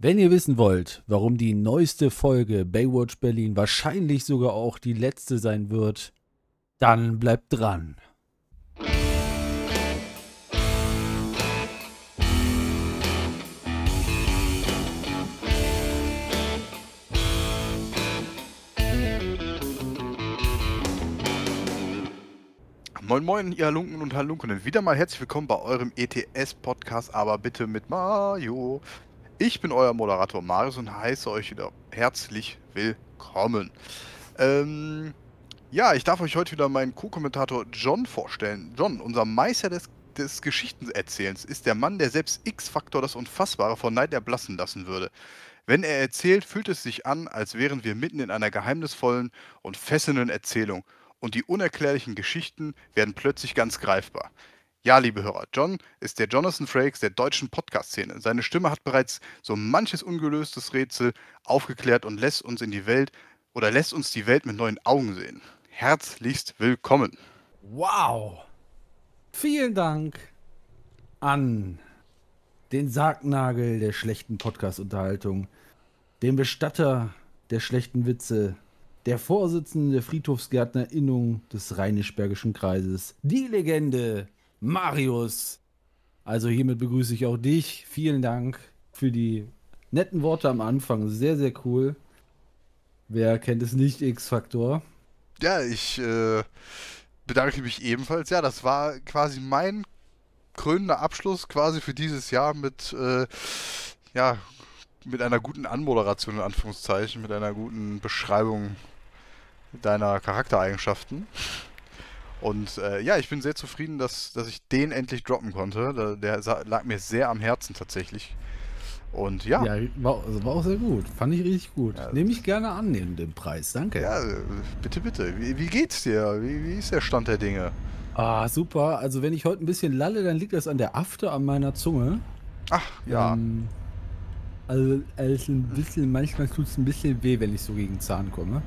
Wenn ihr wissen wollt, warum die neueste Folge Baywatch Berlin wahrscheinlich sogar auch die letzte sein wird, dann bleibt dran. Moin Moin, ihr Halunken und Halunken. Wieder mal herzlich willkommen bei eurem ETS-Podcast, aber bitte mit Mario. Ich bin euer Moderator Marius und heiße euch wieder herzlich willkommen. Ähm, ja, ich darf euch heute wieder meinen Co-Kommentator John vorstellen. John, unser Meister des, des Geschichtenerzählens, ist der Mann, der selbst X-Faktor das Unfassbare von Neid erblassen lassen würde. Wenn er erzählt, fühlt es sich an, als wären wir mitten in einer geheimnisvollen und fesselnden Erzählung und die unerklärlichen Geschichten werden plötzlich ganz greifbar. Ja, liebe Hörer, John ist der Jonathan Frakes der deutschen Podcast-Szene. Seine Stimme hat bereits so manches ungelöstes Rätsel aufgeklärt und lässt uns in die Welt oder lässt uns die Welt mit neuen Augen sehen. Herzlichst willkommen. Wow! Vielen Dank an den Sargnagel der schlechten Podcast-Unterhaltung, den Bestatter der schlechten Witze, der Vorsitzende der Friedhofsgärtnerinnung des Rheinisch-Bergischen Kreises, die Legende Marius. Also hiermit begrüße ich auch dich. Vielen Dank für die netten Worte am Anfang. Sehr, sehr cool. Wer kennt es nicht, X-Faktor? Ja, ich äh, bedanke mich ebenfalls. Ja, das war quasi mein krönender Abschluss quasi für dieses Jahr mit, äh, ja, mit einer guten Anmoderation in Anführungszeichen, mit einer guten Beschreibung deiner Charaktereigenschaften. Und äh, ja, ich bin sehr zufrieden, dass, dass ich den endlich droppen konnte. Der, der lag mir sehr am Herzen tatsächlich. Und ja. Ja, war, also war auch sehr gut. Fand ich richtig gut. Ja, Nehme ich gerne an, den, den Preis. Danke. Ja, bitte, bitte. Wie, wie geht's dir? Wie, wie ist der Stand der Dinge? Ah, super. Also, wenn ich heute ein bisschen lalle, dann liegt das an der Afte an meiner Zunge. Ach, ja. Ähm, also, also ein bisschen, manchmal tut es ein bisschen weh, wenn ich so gegen Zahn komme.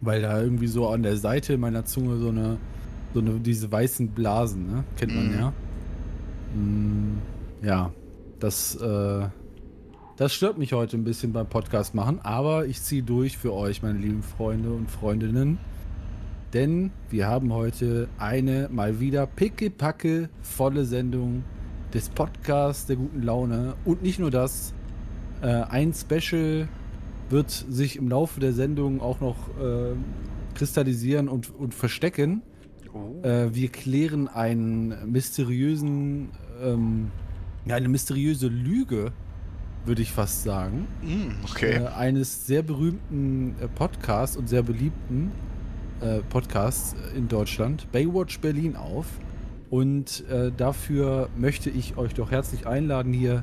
Weil da irgendwie so an der Seite meiner Zunge so eine, so eine, diese weißen Blasen, ne? Kennt man mm. ja. Mm, ja, das, äh, das stört mich heute ein bisschen beim Podcast machen, aber ich ziehe durch für euch, meine lieben Freunde und Freundinnen. Denn wir haben heute eine mal wieder pickepacke volle Sendung des Podcasts der guten Laune. Und nicht nur das, äh, ein Special wird sich im Laufe der Sendung auch noch äh, kristallisieren und, und verstecken. Oh. Äh, wir klären einen mysteriösen, ähm, ja, eine mysteriöse Lüge, würde ich fast sagen. Mm, okay. Äh, eines sehr berühmten äh, Podcasts und sehr beliebten äh, Podcasts in Deutschland, Baywatch Berlin, auf. Und äh, dafür möchte ich euch doch herzlich einladen, hier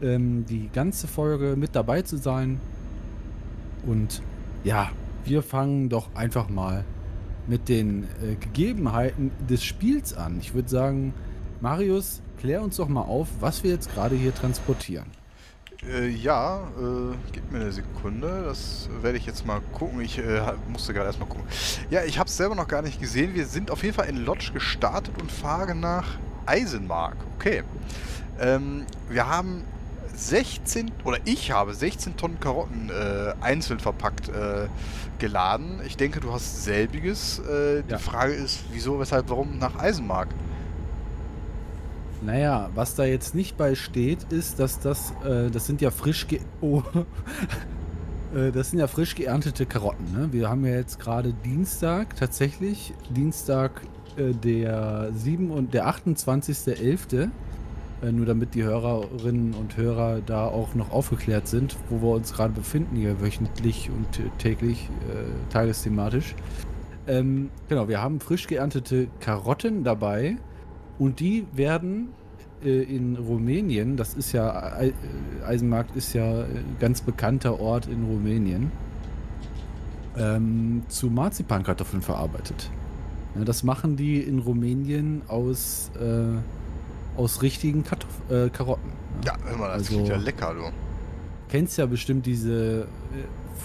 ähm, die ganze Folge mit dabei zu sein. Und ja, wir fangen doch einfach mal mit den äh, Gegebenheiten des Spiels an. Ich würde sagen, Marius, klär uns doch mal auf, was wir jetzt gerade hier transportieren. Äh, ja, äh, gib mir eine Sekunde. Das werde ich jetzt mal gucken. Ich äh, musste gerade erstmal gucken. Ja, ich habe es selber noch gar nicht gesehen. Wir sind auf jeden Fall in Lodge gestartet und fahren nach Eisenmark. Okay. Ähm, wir haben 16 oder ich habe 16 Tonnen Karotten äh, einzeln verpackt äh, geladen. Ich denke, du hast selbiges. Äh, ja. Die Frage ist, wieso, weshalb, warum nach Eisenmark? Naja, was da jetzt nicht bei steht, ist, dass das, äh, das sind ja frisch ge oh. Äh, das sind ja frisch geerntete Karotten. Ne? Wir haben ja jetzt gerade Dienstag, tatsächlich Dienstag äh, der 7 und der 28.11. Äh, nur damit die Hörerinnen und Hörer da auch noch aufgeklärt sind, wo wir uns gerade befinden, hier wöchentlich und täglich, äh, tagesthematisch. Ähm, genau, wir haben frisch geerntete Karotten dabei und die werden äh, in Rumänien, das ist ja, äh, Eisenmarkt ist ja ein ganz bekannter Ort in Rumänien, ähm, zu Marzipankartoffeln verarbeitet. Ja, das machen die in Rumänien aus äh, aus richtigen Kartoff äh, Karotten. Ja, ja immer, das also, klingt ja lecker, du. Kennst ja bestimmt diese äh,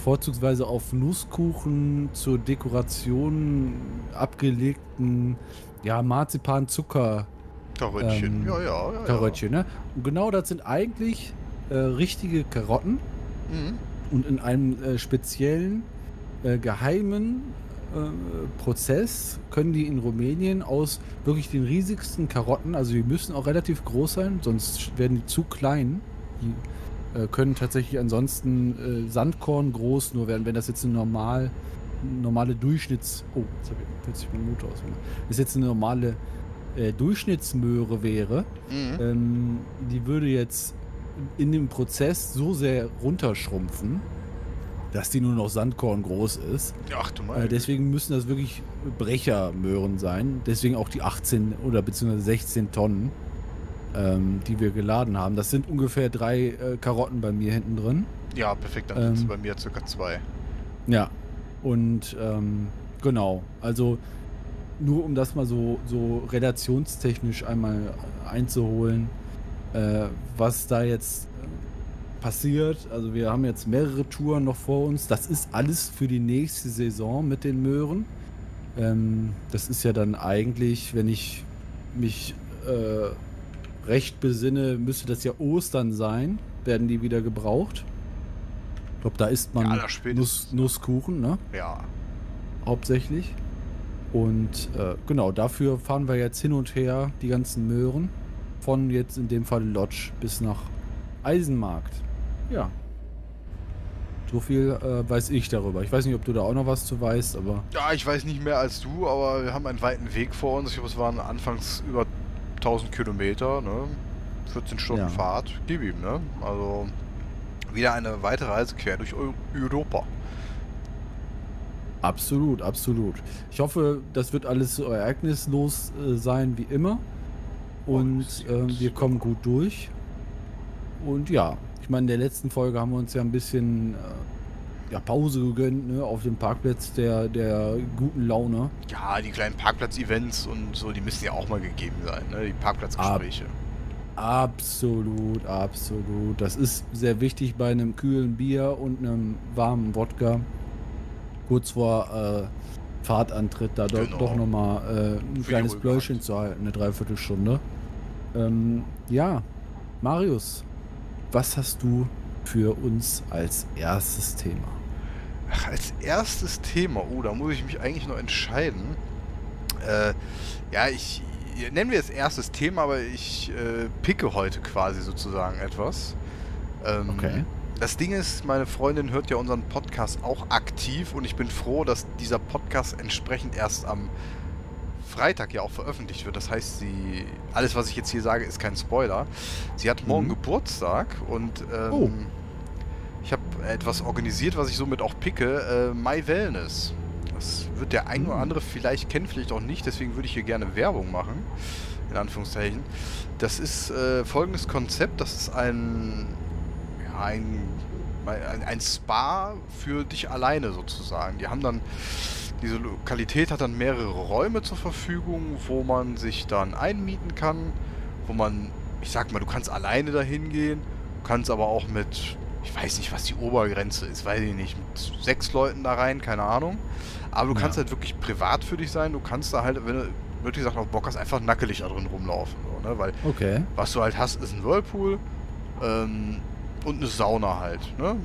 vorzugsweise auf Nusskuchen zur Dekoration abgelegten, ja, Marzipan-Zucker. Karöttchen, ähm, ja, ja, ja. Karöttchen, ne? Und genau das sind eigentlich äh, richtige Karotten Mhm. und in einem äh, speziellen, äh, geheimen äh, Prozess können die in Rumänien aus wirklich den riesigsten Karotten, also die müssen auch relativ groß sein, sonst werden die zu klein. Die äh, können tatsächlich ansonsten äh, Sandkorn groß nur werden, wenn das jetzt eine normal, normale Durchschnitts... Oh, jetzt habe ich plötzlich ausgemacht. Wenn es jetzt eine normale äh, Durchschnittsmöhre wäre, Mhm. ähm, die würde jetzt in dem Prozess so sehr runterschrumpfen, dass die nur noch Sandkorn groß ist. Ach du Äh, meine. deswegen müssen das wirklich Brechermöhren sein. Deswegen auch die 18 oder beziehungsweise 16 Tonnen, ähm, die wir geladen haben. Das sind ungefähr drei äh, Karotten bei mir hinten drin. ja, perfekt, dann sind es ähm, bei mir circa zwei. Ja. Und ähm, genau, also nur um das mal so, so relationstechnisch einmal einzuholen, äh, was da jetzt äh, passiert. Also wir haben jetzt mehrere Touren noch vor uns. Das ist alles für die nächste Saison mit den Möhren. Ähm, das ist ja dann eigentlich, wenn ich mich äh, recht besinne, müsste das ja Ostern sein, werden die wieder gebraucht. Ich glaube, da isst man Ja, Nuss. Nusskuchen, ne? Ja. hauptsächlich. Und äh, genau, dafür fahren wir jetzt hin und her die ganzen Möhren. Von jetzt in dem Fall Lodge bis nach Eisenmarkt. Ja. So viel äh, weiß ich darüber. Ich weiß nicht, ob du da auch noch was zu weißt, aber Ja, ich weiß nicht mehr als du, aber wir haben einen weiten Weg vor uns. Ich glaube, es waren anfangs über 1000 Kilometer, ne? 14 Stunden Ja. Fahrt. Gib ihm, ne? Also wieder eine weitere Reise quer durch Eu Europa. absolut, absolut. Ich hoffe, das wird alles so ereignislos äh, sein wie immer. Und äh, wir kommen gut durch. Und ja, ich meine, in der letzten Folge haben wir uns ja ein bisschen äh, ja, Pause gegönnt, ne, auf dem Parkplatz der, der guten Laune. Ja, die kleinen Parkplatz-Events und so, die müssen ja auch mal gegeben sein, ne? Die Parkplatzgespräche. Absolut, absolut. Das ist sehr wichtig bei einem kühlen Bier und einem warmen Wodka. Kurz vor äh, Fahrtantritt da Genau. doch nochmal äh, ein kleines Hand. zu halten, eine Dreiviertelstunde. Ähm, ja, Marius, was hast du für uns als erstes Thema? Ach, als erstes Thema, oh, da muss ich mich eigentlich noch entscheiden. Äh, ja, ich nennen wir es erstes Thema, aber ich äh, picke heute quasi sozusagen etwas. Ähm, Okay. Das Ding ist, meine Freundin hört ja unseren Podcast auch aktiv und ich bin froh, dass dieser Podcast entsprechend erst am Freitag ja auch veröffentlicht wird. Das heißt, sie, alles, was ich jetzt hier sage, ist kein Spoiler. Sie hat morgen Mhm. Geburtstag und ähm, Oh. ich habe etwas organisiert, was ich somit auch picke, äh, My Wellness. Das wird der ein oder Mhm. andere vielleicht kennen, vielleicht auch nicht, deswegen würde ich hier gerne Werbung machen, in Anführungszeichen. Das ist äh, folgendes Konzept, das ist ein, ja, ein, ein, ein Spa für dich alleine sozusagen. Die haben dann, diese Lokalität hat dann mehrere Räume zur Verfügung, wo man sich dann einmieten kann, wo man, ich sag mal, du kannst alleine dahin gehen, du kannst aber auch mit, ich weiß nicht, was die Obergrenze ist, weiß ich nicht, mit sechs Leuten da rein, keine Ahnung. Aber du Ja. kannst halt wirklich privat für dich sein, du kannst da halt, wenn du wirklich gesagt auf Bock hast, einfach nackelig da drin rumlaufen. So, ne? Weil Okay. was du halt hast, ist ein Whirlpool ähm, und eine Sauna halt. Ne?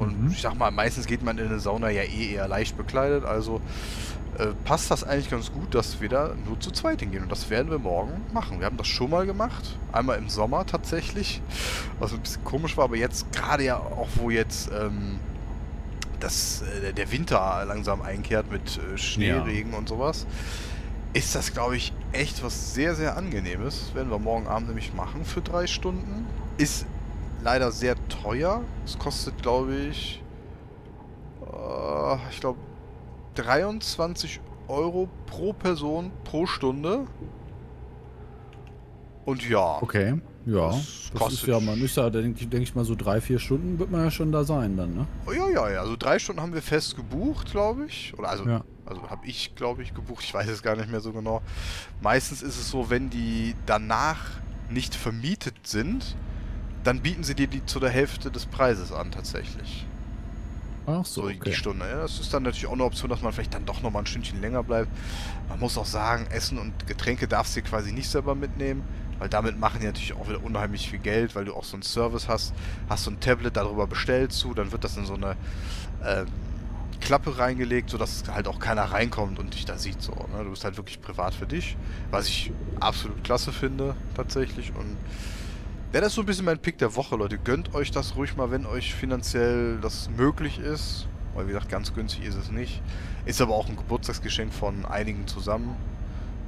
Und Mhm. ich sag mal, meistens geht man in eine Sauna ja eh eher leicht bekleidet, also äh, passt das eigentlich ganz gut, dass wir da nur zu zweit hingehen. Und das werden wir morgen machen. Wir haben das schon mal gemacht, einmal im Sommer tatsächlich, was ein bisschen komisch war, aber jetzt gerade ja auch, wo jetzt ähm, das, äh, der Winter langsam einkehrt mit äh, Schneeregen und sowas, ist das, glaube ich, echt was sehr, sehr angenehmes. Werden wir morgen Abend nämlich machen für drei Stunden. Ist leider sehr teuer. Es kostet, glaube ich, äh, ich glaube, 23 Euro pro Person pro Stunde. Und ja, Okay. Ja. Das Das, ist ja, man ist ja, denke ich, denk ich mal, so drei, vier Stunden wird man ja schon da sein dann, ne? Oh, ja, ja, ja. Also drei Stunden haben wir fest gebucht, glaube ich. Oder also, Ja. also habe ich, glaube ich, gebucht. Ich weiß es gar nicht mehr so genau. Meistens ist es so, wenn die danach nicht vermietet sind, dann bieten sie dir die zu der Hälfte des Preises an, tatsächlich. Ach So so, die okay. Stunde. Ja, das ist dann natürlich auch eine Option, dass man vielleicht dann doch nochmal ein Stündchen länger bleibt. Man muss auch sagen, Essen und Getränke darfst du dir quasi nicht selber mitnehmen. Weil damit machen die natürlich auch wieder unheimlich viel Geld, weil du auch so einen Service hast, hast so ein Tablet, darüber bestellst du, dann wird das in so eine ähm, Klappe reingelegt, sodass halt auch keiner reinkommt und dich da sieht. So, ne? Du bist halt wirklich privat für dich, was ich absolut klasse finde, tatsächlich. Und ja, das ist so ein bisschen mein Pick der Woche, Leute. Gönnt euch das ruhig mal, wenn euch finanziell das möglich ist. Weil, wie gesagt, ganz günstig ist es nicht. Ist aber auch ein Geburtstagsgeschenk von einigen zusammen.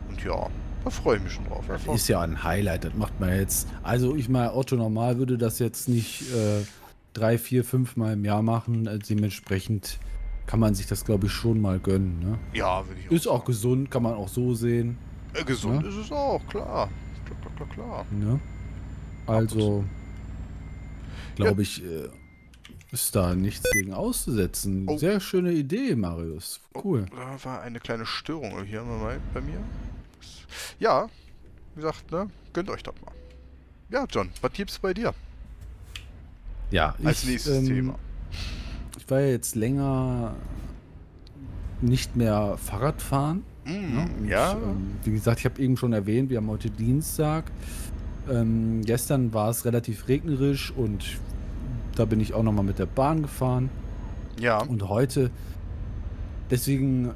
Und ja, da freue ich mich schon drauf. Das ist ja ein Highlight, das macht man jetzt. Also ich meine, Otto normal würde das jetzt nicht äh, drei, vier, fünf Mal im Jahr machen. Also dementsprechend kann man sich das, glaube ich, schon mal gönnen. Ne? Ja, würde ich auch Ist sagen. auch gesund, kann man auch so sehen. Äh, gesund ja? ist es auch, klar. Klar, klar, klar, klar. Ja. Also, glaube ich, äh, ist da nichts gegen auszusetzen. Oh. Sehr schöne Idee, Marius. Cool. Oh, da war eine kleine Störung hier bei mir. Ja, wie gesagt, ne, gönnt euch das mal. Ja, John, was gibt's bei dir? Ja, als ich, nächstes ähm, Thema. Ich war ja jetzt länger nicht mehr Fahrradfahren. Mm, ne? ja. ähm, wie gesagt, ich habe eben schon erwähnt, wir haben heute Dienstag. Ähm, gestern war es relativ regnerisch und da bin ich auch nochmal mit der Bahn gefahren. Ja. Und heute, deswegen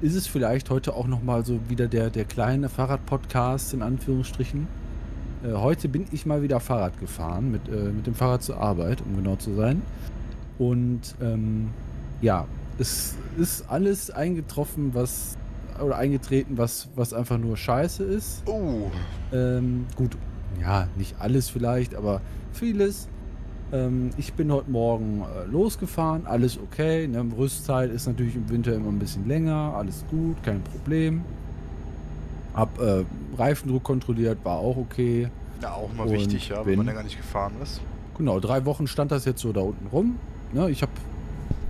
ist es vielleicht heute auch nochmal so wieder der, der kleine Fahrrad-Podcast in Anführungsstrichen. Äh, heute bin ich mal wieder Fahrrad gefahren, mit, äh, mit dem Fahrrad zur Arbeit, um genau zu sein. Und ähm, ja, es ist alles eingetroffen, was oder eingetreten, was, was einfach nur scheiße ist. Oh. Ähm, gut, ja, nicht alles vielleicht, aber vieles. Ähm, ich bin heute Morgen äh, losgefahren, alles okay. Ne? Rüstzeit ist natürlich im Winter immer ein bisschen länger, alles gut, kein Problem. Hab äh, Reifendruck kontrolliert, war auch okay. Ja, auch mal wichtig, ja, wenn man gar nicht gefahren ist. Genau, drei Wochen stand das jetzt so da unten rum. Ne? Ich habe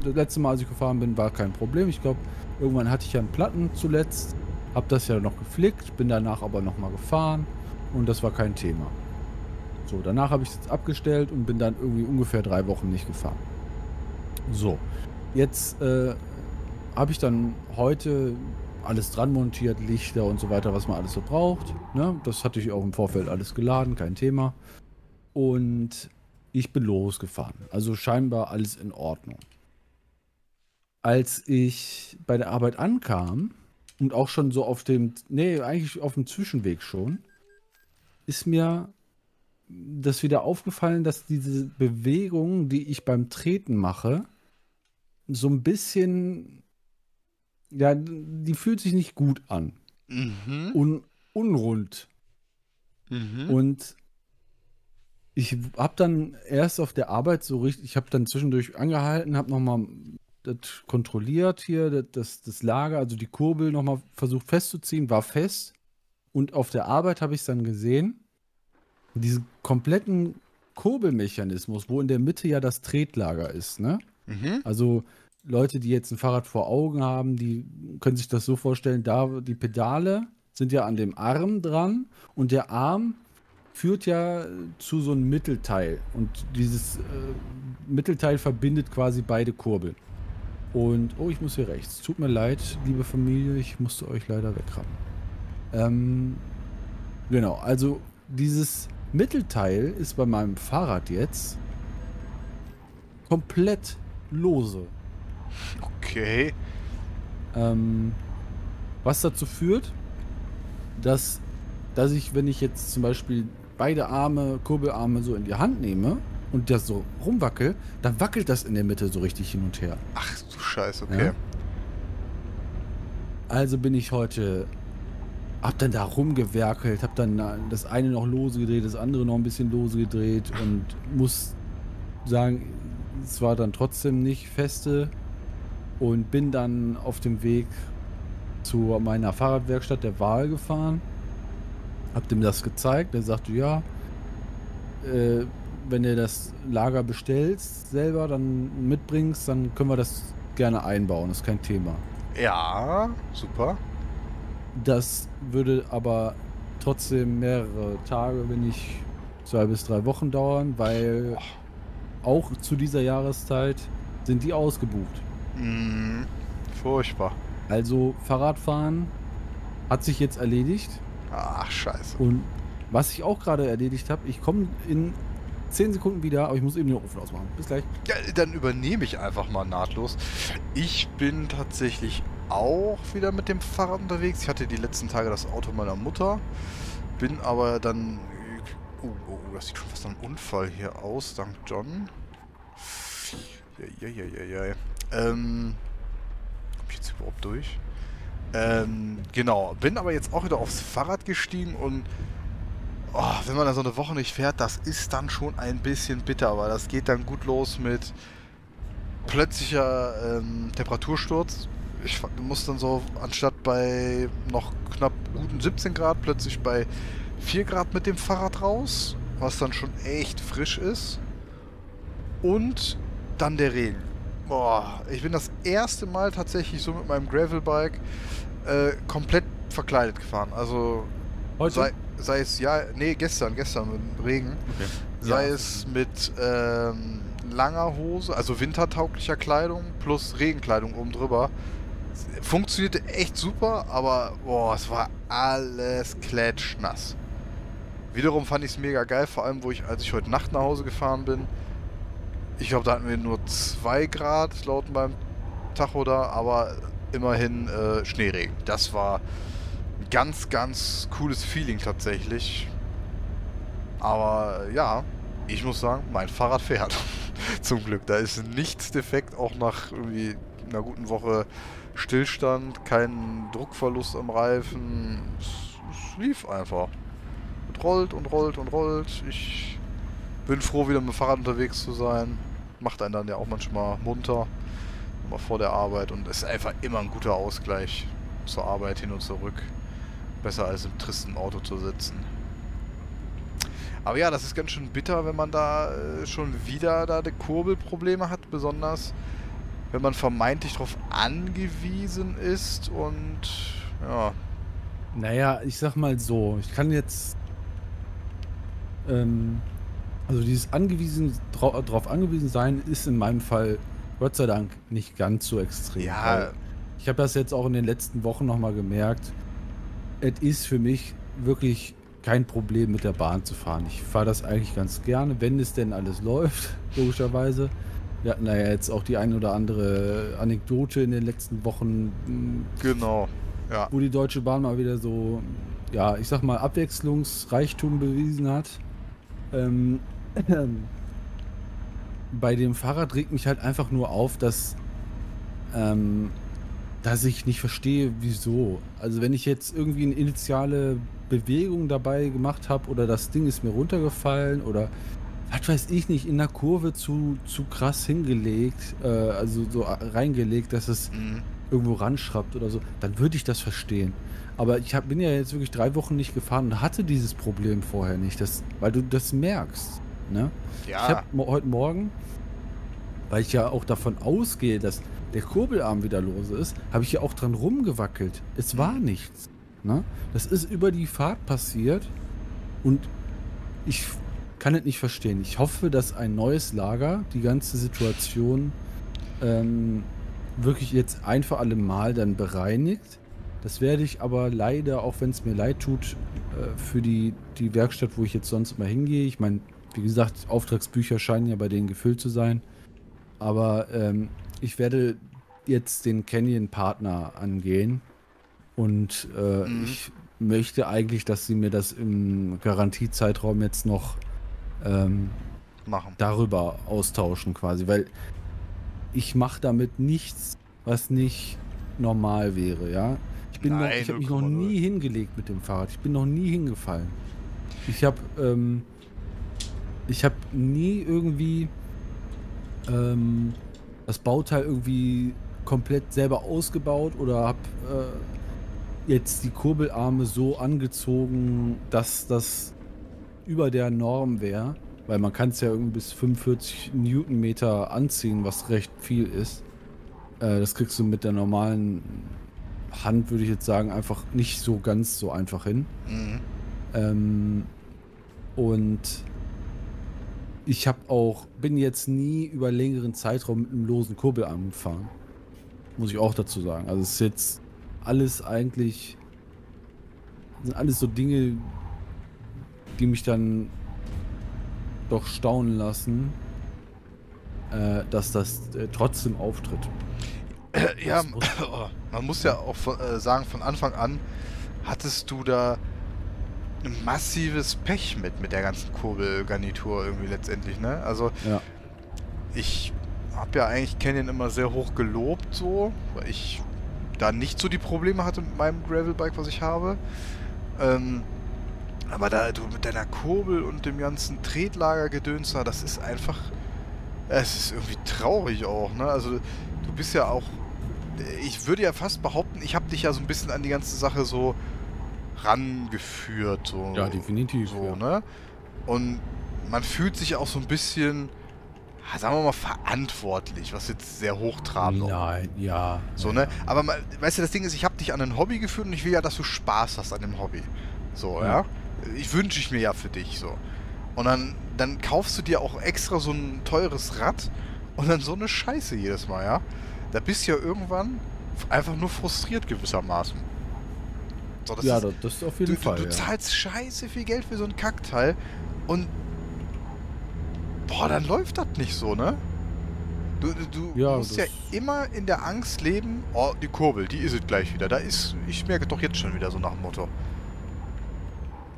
das letzte Mal, als ich gefahren bin, war kein Problem. Ich glaube, irgendwann hatte ich ja einen Platten zuletzt, hab das ja noch geflickt, bin danach aber nochmal gefahren und das war kein Thema. So, danach habe ich es jetzt abgestellt und bin dann irgendwie ungefähr drei Wochen nicht gefahren. So, jetzt äh, habe ich dann heute alles dran montiert, Lichter und so weiter, was man alles so braucht. Ne? Das hatte ich auch im Vorfeld alles geladen, kein Thema. Und ich bin losgefahren. Also scheinbar alles in Ordnung. Als ich bei der Arbeit ankam und auch schon so auf dem, nee, eigentlich auf dem Zwischenweg schon, ist mir das wieder aufgefallen, dass diese Bewegung, die ich beim Treten mache, so ein bisschen, ja, die fühlt sich nicht gut an. Mhm. Un, unrund. Mhm. Und ich habe dann erst auf der Arbeit so richtig, ich habe dann zwischendurch angehalten, habe nochmal das kontrolliert hier, das, das Lager, also die Kurbel nochmal versucht festzuziehen, war fest. Und auf der Arbeit habe ich es dann gesehen, diesen kompletten Kurbelmechanismus, wo in der Mitte ja das Tretlager ist, ne? Mhm. Also Leute, die jetzt ein Fahrrad vor Augen haben, die können sich das so vorstellen, da die Pedale sind ja an dem Arm dran und der Arm führt ja zu so einem Mittelteil und dieses äh, Mittelteil verbindet quasi beide Kurbeln. Und, oh, ich muss hier rechts. Tut mir leid, liebe Familie, ich musste euch leider wegrammen. Ähm, genau, also dieses Mittelteil ist bei meinem Fahrrad jetzt komplett lose. Okay. Ähm, was dazu führt, dass, dass ich, wenn ich jetzt zum Beispiel beide Arme, Kurbelarme so in die Hand nehme und das so rumwackel, dann wackelt das in der Mitte so richtig hin und her. Ach du Scheiße, okay. Ja? Also bin ich heute hab dann da rumgewerkelt, hab dann das eine noch lose gedreht, das andere noch ein bisschen lose gedreht und muss sagen, es war dann trotzdem nicht feste und bin dann auf dem Weg zu meiner Fahrradwerkstatt der Wahl gefahren. Hab dem das gezeigt. Der sagte, ja, äh, wenn du das Lager bestellst selber, dann mitbringst, dann können wir das gerne einbauen. Ist kein Thema. Ja, super. Das würde aber trotzdem mehrere Tage, wenn nicht zwei bis drei Wochen dauern, weil auch zu dieser Jahreszeit sind die ausgebucht. Mm, furchtbar. Also Fahrradfahren hat sich jetzt erledigt. Ach, scheiße. Und Was ich auch gerade erledigt habe, ich komme in 10 Sekunden wieder, aber ich muss eben den Ofen ausmachen. Bis gleich. Ja, dann übernehme ich einfach mal nahtlos. Ich bin tatsächlich auch wieder mit dem Fahrrad unterwegs. Ich hatte die letzten Tage das Auto meiner Mutter. Bin aber dann. Oh, oh, oh das sieht schon fast nach einem Unfall hier aus, dank John. Ja, ja, ja, ja, ja. Ähm. Komm ich jetzt überhaupt durch? Ähm, genau. Bin aber jetzt auch wieder aufs Fahrrad gestiegen und oh, wenn man da so eine Woche nicht fährt, das ist dann schon ein bisschen bitter, weil das geht dann gut los mit plötzlicher ähm, Temperatursturz. Ich muss dann so anstatt bei noch knapp guten 17 Grad plötzlich bei 4 Grad mit dem Fahrrad raus, was dann schon echt frisch ist. Und dann der Regen. Boah, ich bin das erste Mal tatsächlich so mit meinem Gravelbike äh, komplett verkleidet gefahren. Also Heute? sei, sei es ja, nee, gestern, gestern mit dem Regen. Okay. Sei Ja. es mit ähm, langer Hose, also wintertauglicher Kleidung plus Regenkleidung oben drüber. Funktionierte echt super, aber boah, es war alles klatschnass. Wiederum fand ich es mega geil, vor allem, wo ich, als ich heute Nacht nach Hause gefahren bin. Ich glaube, da hatten wir nur 2 Grad laut meinem Tacho da, aber immerhin äh, Schneeregen. Das war ein ganz, ganz cooles Feeling tatsächlich. Aber ja, ich muss sagen, mein Fahrrad fährt. Zum Glück. Da ist nichts defekt, auch nach irgendwie einer guten Woche Stillstand, kein Druckverlust am Reifen. Es, es lief einfach. Und rollt und rollt und rollt. Ich bin froh, wieder mit dem Fahrrad unterwegs zu sein. Macht einen dann ja auch manchmal munter. Mal vor der Arbeit. Und es ist einfach immer ein guter Ausgleich zur Arbeit hin und zurück. Besser als im tristen Auto zu sitzen. Aber ja, das ist ganz schön bitter, wenn man da äh, schon wieder da die Kurbelprobleme hat, besonders wenn man vermeintlich darauf angewiesen ist und ja, Naja, ich sag mal so, ich kann jetzt. Ähm, also dieses angewiesen, drau drauf angewiesen sein, ist in meinem Fall Gott sei Dank nicht ganz so extrem. Ja. Ich habe das jetzt auch in den letzten Wochen nochmal gemerkt. Es ist für mich wirklich kein Problem, mit der Bahn zu fahren. Ich fahre das eigentlich ganz gerne, wenn es denn alles läuft, logischerweise. Wir hatten da ja jetzt auch die ein oder andere Anekdote in den letzten Wochen, mh, genau. Ja. wo die Deutsche Bahn mal wieder so, ja, ich sag mal, Abwechslungsreichtum bewiesen hat. Ähm, bei dem Fahrrad regt mich halt einfach nur auf, dass, ähm, dass ich nicht verstehe, wieso. Also wenn ich jetzt irgendwie eine initiale Bewegung dabei gemacht habe oder das Ding ist mir runtergefallen oder was weiß ich nicht, in der Kurve zu, zu krass hingelegt, äh, also so reingelegt, dass es Mhm. irgendwo ranschraubt oder so, dann würde ich das verstehen. Aber ich hab, bin ja jetzt wirklich drei Wochen nicht gefahren und hatte dieses Problem vorher nicht, das, weil du das merkst. Ne? Ich Ja. habe mo heute Morgen, weil ich ja auch davon ausgehe, dass der Kurbelarm wieder lose ist, habe ich ja auch dran rumgewackelt. Es war nichts. Ne? Das ist über die Fahrt passiert und ich kann es nicht verstehen. Ich hoffe, dass ein neues Lager die ganze Situation ähm, wirklich jetzt ein für alle Mal dann bereinigt. Das werde ich aber leider, auch wenn es mir leid tut, äh, für die, die Werkstatt, wo ich jetzt sonst immer hingehe. Ich meine, wie gesagt, Auftragsbücher scheinen ja bei denen gefüllt zu sein. Aber ähm, ich werde jetzt den Canyon-Partner angehen. Und äh, Mhm. ich möchte eigentlich, dass sie mir das im Garantiezeitraum jetzt noch ähm, Machen. darüber austauschen quasi, weil ich mache damit nichts, was nicht normal wäre, ja. Ich bin noch, Nein, ich habe mich noch 0,0. nie hingelegt mit dem Fahrrad. Ich bin noch nie hingefallen. Ich habe ähm, ich habe nie irgendwie ähm, das Bauteil irgendwie komplett selber ausgebaut oder habe äh, jetzt die Kurbelarme so angezogen, dass das über der Norm wäre, weil man kann es ja irgendwie bis 45 Newtonmeter anziehen, was recht viel ist. Äh, das kriegst du mit der normalen Hand, würde ich jetzt sagen, einfach nicht so ganz so einfach hin. Mhm. Ähm, und ich habe auch, bin jetzt nie über längeren Zeitraum mit einem losen Kurbelarm gefahren. Muss ich auch dazu sagen. Also es ist jetzt alles eigentlich, sind alles so Dinge, die mich dann doch staunen lassen, äh, dass das äh, trotzdem auftritt. ja, man muss ja auch von, äh, sagen, von Anfang an hattest du da ein massives Pech mit, mit der ganzen Kurbelgarnitur irgendwie letztendlich, ne? Also, Ja. ich habe ja eigentlich Canyon immer sehr hoch gelobt, so, weil ich da nicht so die Probleme hatte mit meinem Gravelbike, was ich habe. Ähm, aber da du mit deiner Kurbel und dem ganzen Tretlagergedöns da, das ist einfach, es ist irgendwie traurig auch, ne? Also du bist ja auch, ich würde ja fast behaupten, ich habe dich ja so ein bisschen an die ganze Sache so rangeführt, so. Ja, definitiv. So, ja. ne? Und man fühlt sich auch so ein bisschen, sagen wir mal, verantwortlich, was jetzt sehr hochtrabend auch Nein, ja. so, ne? Aber weißt du, das Ding ist, ich habe dich an ein Hobby geführt und ich will ja, dass du Spaß hast an dem Hobby. So, ja? Ja. Ich wünsche ich mir ja für dich so. Und dann, dann kaufst du dir auch extra so ein teures Rad und dann so eine Scheiße jedes Mal, ja? Da bist du ja irgendwann einfach nur frustriert gewissermaßen. So, das ja, ist, das, das ist auf jeden du, Fall. du, du ja. zahlst scheiße viel Geld für so ein Kackteil und boah, dann läuft das nicht so, ne? Du, du, Ja, musst ja das- immer in der Angst leben, oh, die Kurbel, die ist es gleich wieder. Da ist, ich merke doch jetzt schon wieder so nach dem Motto.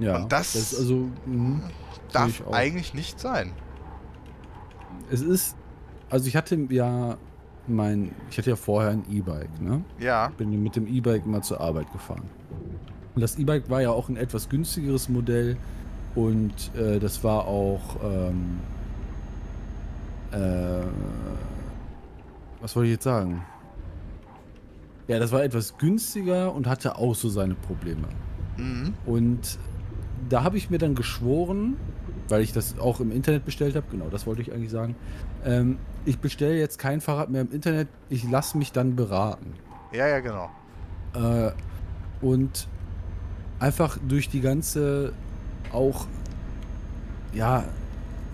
ja, und das- ist also, mhm. Darf eigentlich nicht sein. es ist, also ich hatte ja mein, ich hatte ja vorher ein E-Bike, ne? Ja, Bin mit dem E-Bike immer zur Arbeit gefahren. Und das E-Bike war ja auch ein etwas günstigeres Modell und äh, das war auch, ähm, äh, was wollte ich jetzt sagen? Ja, das war etwas günstiger und hatte auch so seine Probleme. mhm. Und da habe ich mir dann geschworen, weil ich das auch im Internet bestellt habe, genau, das wollte ich eigentlich sagen. Ähm, ich bestelle jetzt kein Fahrrad mehr im Internet, ich lasse mich dann beraten. ja, ja, genau. Äh, und einfach durch die ganze auch, ja,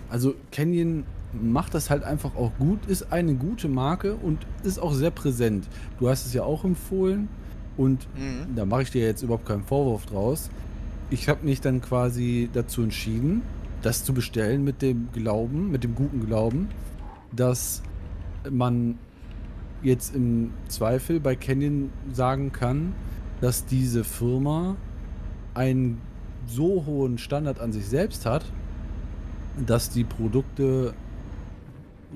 also Canyon macht das halt einfach auch gut, ist eine gute Marke und ist auch sehr präsent. Du hast es ja auch empfohlen und Mhm. da mache ich dir jetzt überhaupt keinen Vorwurf draus. Ich habe mich dann quasi dazu entschieden, das zu bestellen mit dem Glauben, mit dem guten Glauben, dass man jetzt im Zweifel bei Canyon sagen kann, dass diese Firma einen so hohen Standard an sich selbst hat, dass die Produkte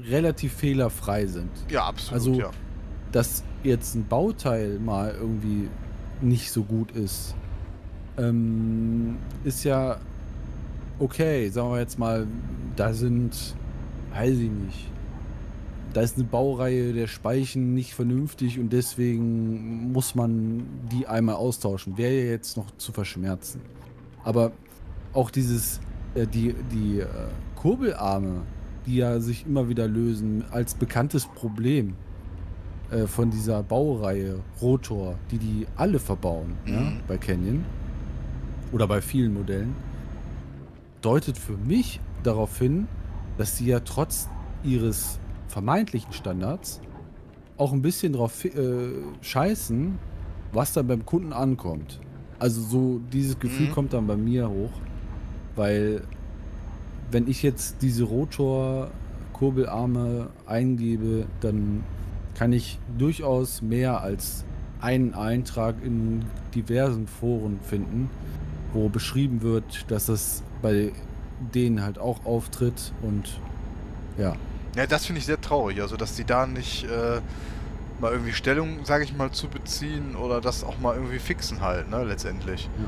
relativ fehlerfrei sind. Ja, absolut, Also- ja. Dass jetzt ein Bauteil mal irgendwie nicht so gut ist, ähm, ist ja okay. Sagen wir jetzt mal, da sind, weiß ich nicht, da ist eine Baureihe der Speichen nicht vernünftig und deswegen muss man die einmal austauschen. Wäre ja jetzt noch zu verschmerzen. Aber auch dieses, äh, die, die äh, Kurbelarme, die ja sich immer wieder lösen, als bekanntes Problem äh, von dieser Baureihe Rotor, die die alle verbauen, ja, Mhm. bei Canyon oder bei vielen Modellen, deutet für mich darauf hin, dass sie ja trotz ihres vermeintlichen Standards auch ein bisschen drauf äh, scheißen, was dann beim Kunden ankommt. Also so dieses Gefühl Mhm. kommt dann bei mir hoch, weil wenn ich jetzt diese Rotor-Kurbelarme eingebe, dann kann ich durchaus mehr als einen Eintrag in diversen Foren finden, wo beschrieben wird, dass das bei denen halt auch auftritt und ja. Ja, das finde ich sehr traurig. Also, dass die da nicht äh, mal irgendwie Stellung, sage ich mal, zu beziehen oder das auch mal irgendwie fixen halt, ne, letztendlich. Ja.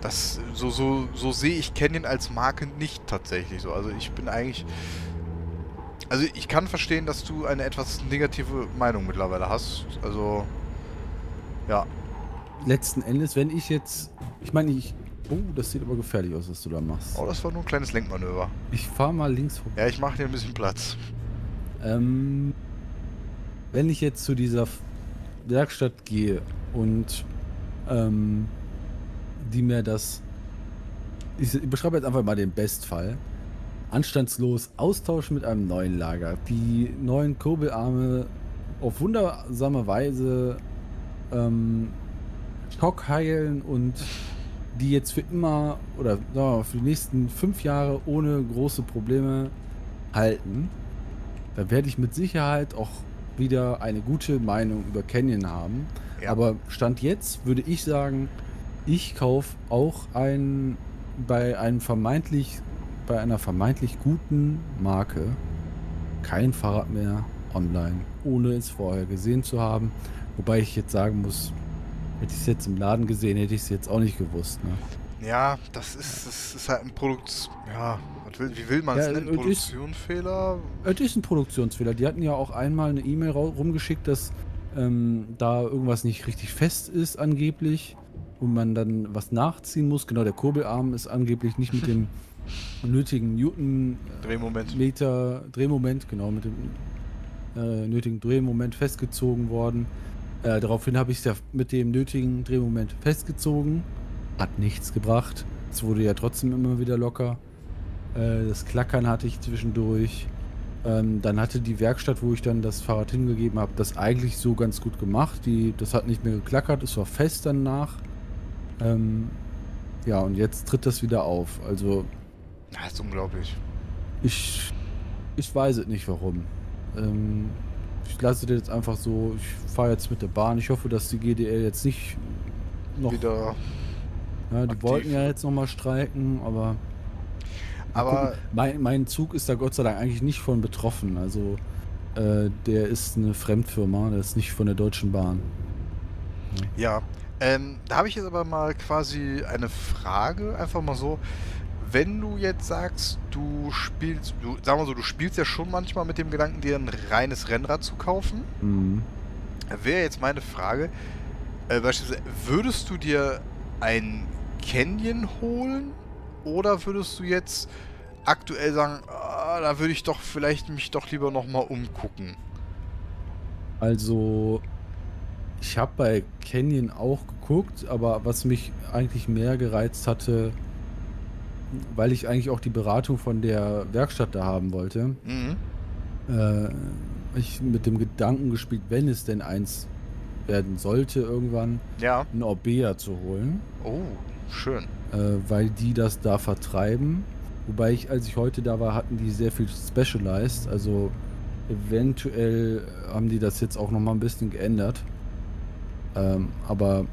Das, so, so, so sehe ich Canyon als Marke nicht tatsächlich so. Also, ich bin eigentlich. Also, ich kann verstehen, dass du eine etwas negative Meinung mittlerweile hast. Also, ja. Letzten Endes, wenn ich jetzt, ich meine, ich, oh, das sieht aber gefährlich aus, was du da machst. Oh, das war nur ein kleines Lenkmanöver. Ich fahre mal links vorbei. Ja, ich mache dir ein bisschen Platz. Ähm, wenn ich jetzt zu dieser Werkstatt gehe und ähm, die mir das, ich, beschreibe jetzt einfach mal den Bestfall, anstandslos austauschen mit einem neuen Lager, die neuen Kurbelarme auf wundersame Weise ähm, Schock heilen und die jetzt für immer oder mal, für die nächsten fünf Jahre ohne große Probleme halten, dann werde ich mit Sicherheit auch wieder eine gute Meinung über Canyon haben. Ja. Aber Stand jetzt würde ich sagen, ich kaufe auch ein bei einem vermeintlich bei einer vermeintlich guten Marke kein Fahrrad mehr online, ohne es vorher gesehen zu haben. Wobei ich jetzt sagen muss, hätte ich es jetzt im Laden gesehen, hätte ich es jetzt auch nicht gewusst. Ne? Ja, das ist, das ist halt ein Produkt. Ja, wie will man es Ja, nennen? es ist- Produktionsfehler? Es ist ein Produktionsfehler. Die hatten ja auch einmal eine E-Mail rumgeschickt, dass ähm, da irgendwas nicht richtig fest ist angeblich und man dann was nachziehen muss. Genau, der Kurbelarm ist angeblich nicht mit dem nötigen Drehmoment. Newtonmeter Drehmoment, genau, mit dem äh, nötigen Drehmoment festgezogen worden. Äh, daraufhin habe ich es ja mit dem nötigen Drehmoment festgezogen. Hat nichts gebracht. Es wurde ja trotzdem immer wieder locker. Äh, das Klackern hatte ich zwischendurch. Ähm, dann hatte die Werkstatt, wo ich dann das Fahrrad hingegeben habe, das eigentlich so ganz gut gemacht. Die, das hat nicht mehr geklackert, es war fest danach. Ähm, ja, und jetzt tritt das wieder auf. Also Ja, ist unglaublich. ich, ich weiß es nicht warum. Ähm, ich lasse das jetzt einfach so. Ich fahre jetzt mit der Bahn. Ich hoffe, dass die GDL jetzt nicht noch. Wieder. ja, die aktiv wollten ja jetzt nochmal streiken, aber. Aber mein, mein Zug ist da Gott sei Dank eigentlich nicht von betroffen. Also äh, der ist eine Fremdfirma, der ist nicht von der Deutschen Bahn. ja, ähm, da habe ich jetzt aber mal quasi eine Frage, einfach mal so. Wenn du jetzt sagst, du spielst, du, sagen wir so, du spielst ja schon manchmal mit dem Gedanken, dir ein reines Rennrad zu kaufen, Mhm. wäre jetzt meine Frage, äh, beispielsweise, würdest du dir ein Canyon holen oder würdest du jetzt aktuell sagen, ah, da würde ich doch vielleicht mich doch lieber nochmal umgucken? Also, ich habe bei Canyon auch geguckt, aber was mich eigentlich mehr gereizt hatte, weil ich eigentlich auch die Beratung von der Werkstatt da haben wollte, Mhm. äh, ich mit dem Gedanken gespielt, wenn es denn eins werden sollte, irgendwann Ja. ein Orbea zu holen, Oh, schön. äh, weil die das da vertreiben. Wobei ich, als ich heute da war, hatten die sehr viel Specialized, also eventuell haben die das jetzt auch noch mal ein bisschen geändert. Ähm, aber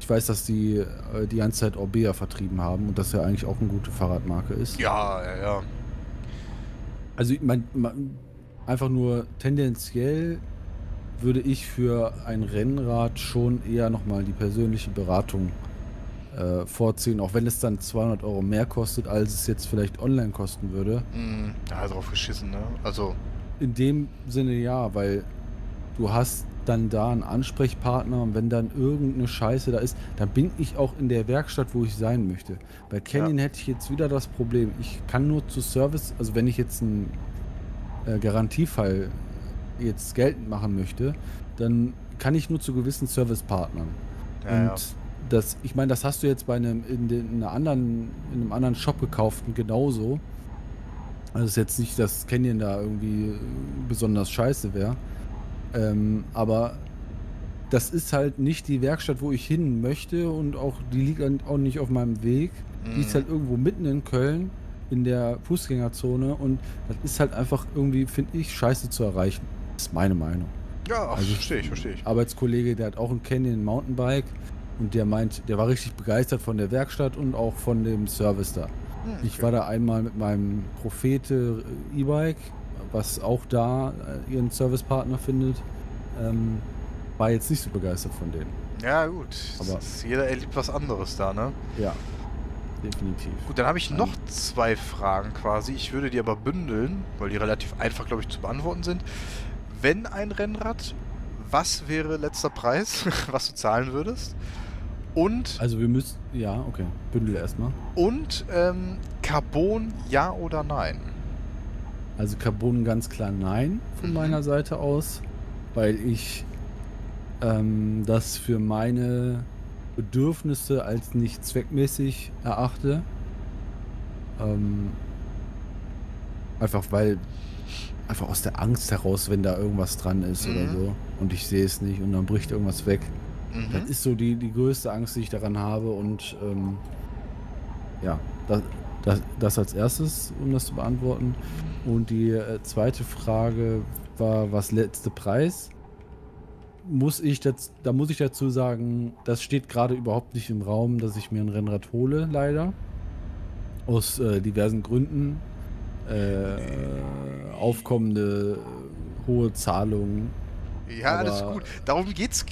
ich weiß, dass die äh, die ganze Zeit Orbea vertrieben haben und das ja eigentlich auch eine gute Fahrradmarke ist. Ja, ja, ja. Also ich mein, man, einfach nur tendenziell würde ich für ein Rennrad schon eher nochmal die persönliche Beratung äh, vorziehen, auch wenn es dann 200 Euro mehr kostet, als es jetzt vielleicht online kosten würde. Mhm. Ja, drauf geschissen, ne? Also, In dem Sinne ja, weil du hast dann da einen Ansprechpartner und wenn dann irgendeine Scheiße da ist, dann bin ich auch in der Werkstatt, wo ich sein möchte. Bei Canyon hätte ich jetzt wieder das Problem, ich kann nur zu Service, also wenn ich jetzt einen äh, Garantiefall jetzt geltend machen möchte, dann kann ich nur zu gewissen Servicepartnern. ja, und ja. das, ich meine, das hast du jetzt bei einem in, den, in, einer anderen, in einem anderen Shop gekauften genauso. Also ist jetzt nicht, dass Canyon da irgendwie besonders scheiße wäre. Ähm, aber das ist halt nicht die Werkstatt, wo ich hin möchte und auch die liegt auch nicht auf meinem Weg. Die ist Mhm. halt irgendwo mitten in Köln in der Fußgängerzone und das ist halt einfach irgendwie, finde ich, scheiße zu erreichen. Das ist meine Meinung. Ja, ach, Also- verstehe ich, verstehe ich. Arbeitskollege, der hat auch ein Canyon Mountainbike und der meint, der war richtig begeistert von der Werkstatt und auch von dem Service da. Hm, Ich okay. war da einmal mit meinem Prophete äh, E-Bike, was auch da äh, ihren Servicepartner findet. Ähm, war jetzt nicht so begeistert von denen. Ja, gut. Aber- jeder erlebt was anderes da, ne? Ja, definitiv. Gut, dann habe ich Ähm. noch zwei Fragen quasi. Ich würde die aber bündeln, weil die relativ einfach, glaube ich, zu beantworten sind. Wenn ein Rennrad, was wäre letzter Preis, was du zahlen würdest? Und, Also wir müssen, ja, okay, Bündel erstmal. und ähm, Carbon, ja oder nein? Also Carbon ganz klar nein von Mhm. meiner Seite aus, weil ich ähm, das für meine Bedürfnisse als nicht zweckmäßig erachte. Ähm, einfach weil, einfach aus der Angst heraus, wenn da irgendwas dran ist oder Mhm. so und ich sehe es nicht und dann bricht irgendwas weg. Mhm. Das ist so die, die größte Angst, die ich daran habe. Und ähm, ja, das, das, das als erstes, um das zu beantworten. Und die äh, zweite Frage war, was letzte Preis? Muss ich das, da muss ich dazu sagen, das steht gerade überhaupt nicht im Raum, dass ich mir ein Rennrad hole, leider. Aus äh, diversen Gründen. Äh, aufkommende äh, hohe Zahlungen. Ja, aber- alles gut. Darum geht's.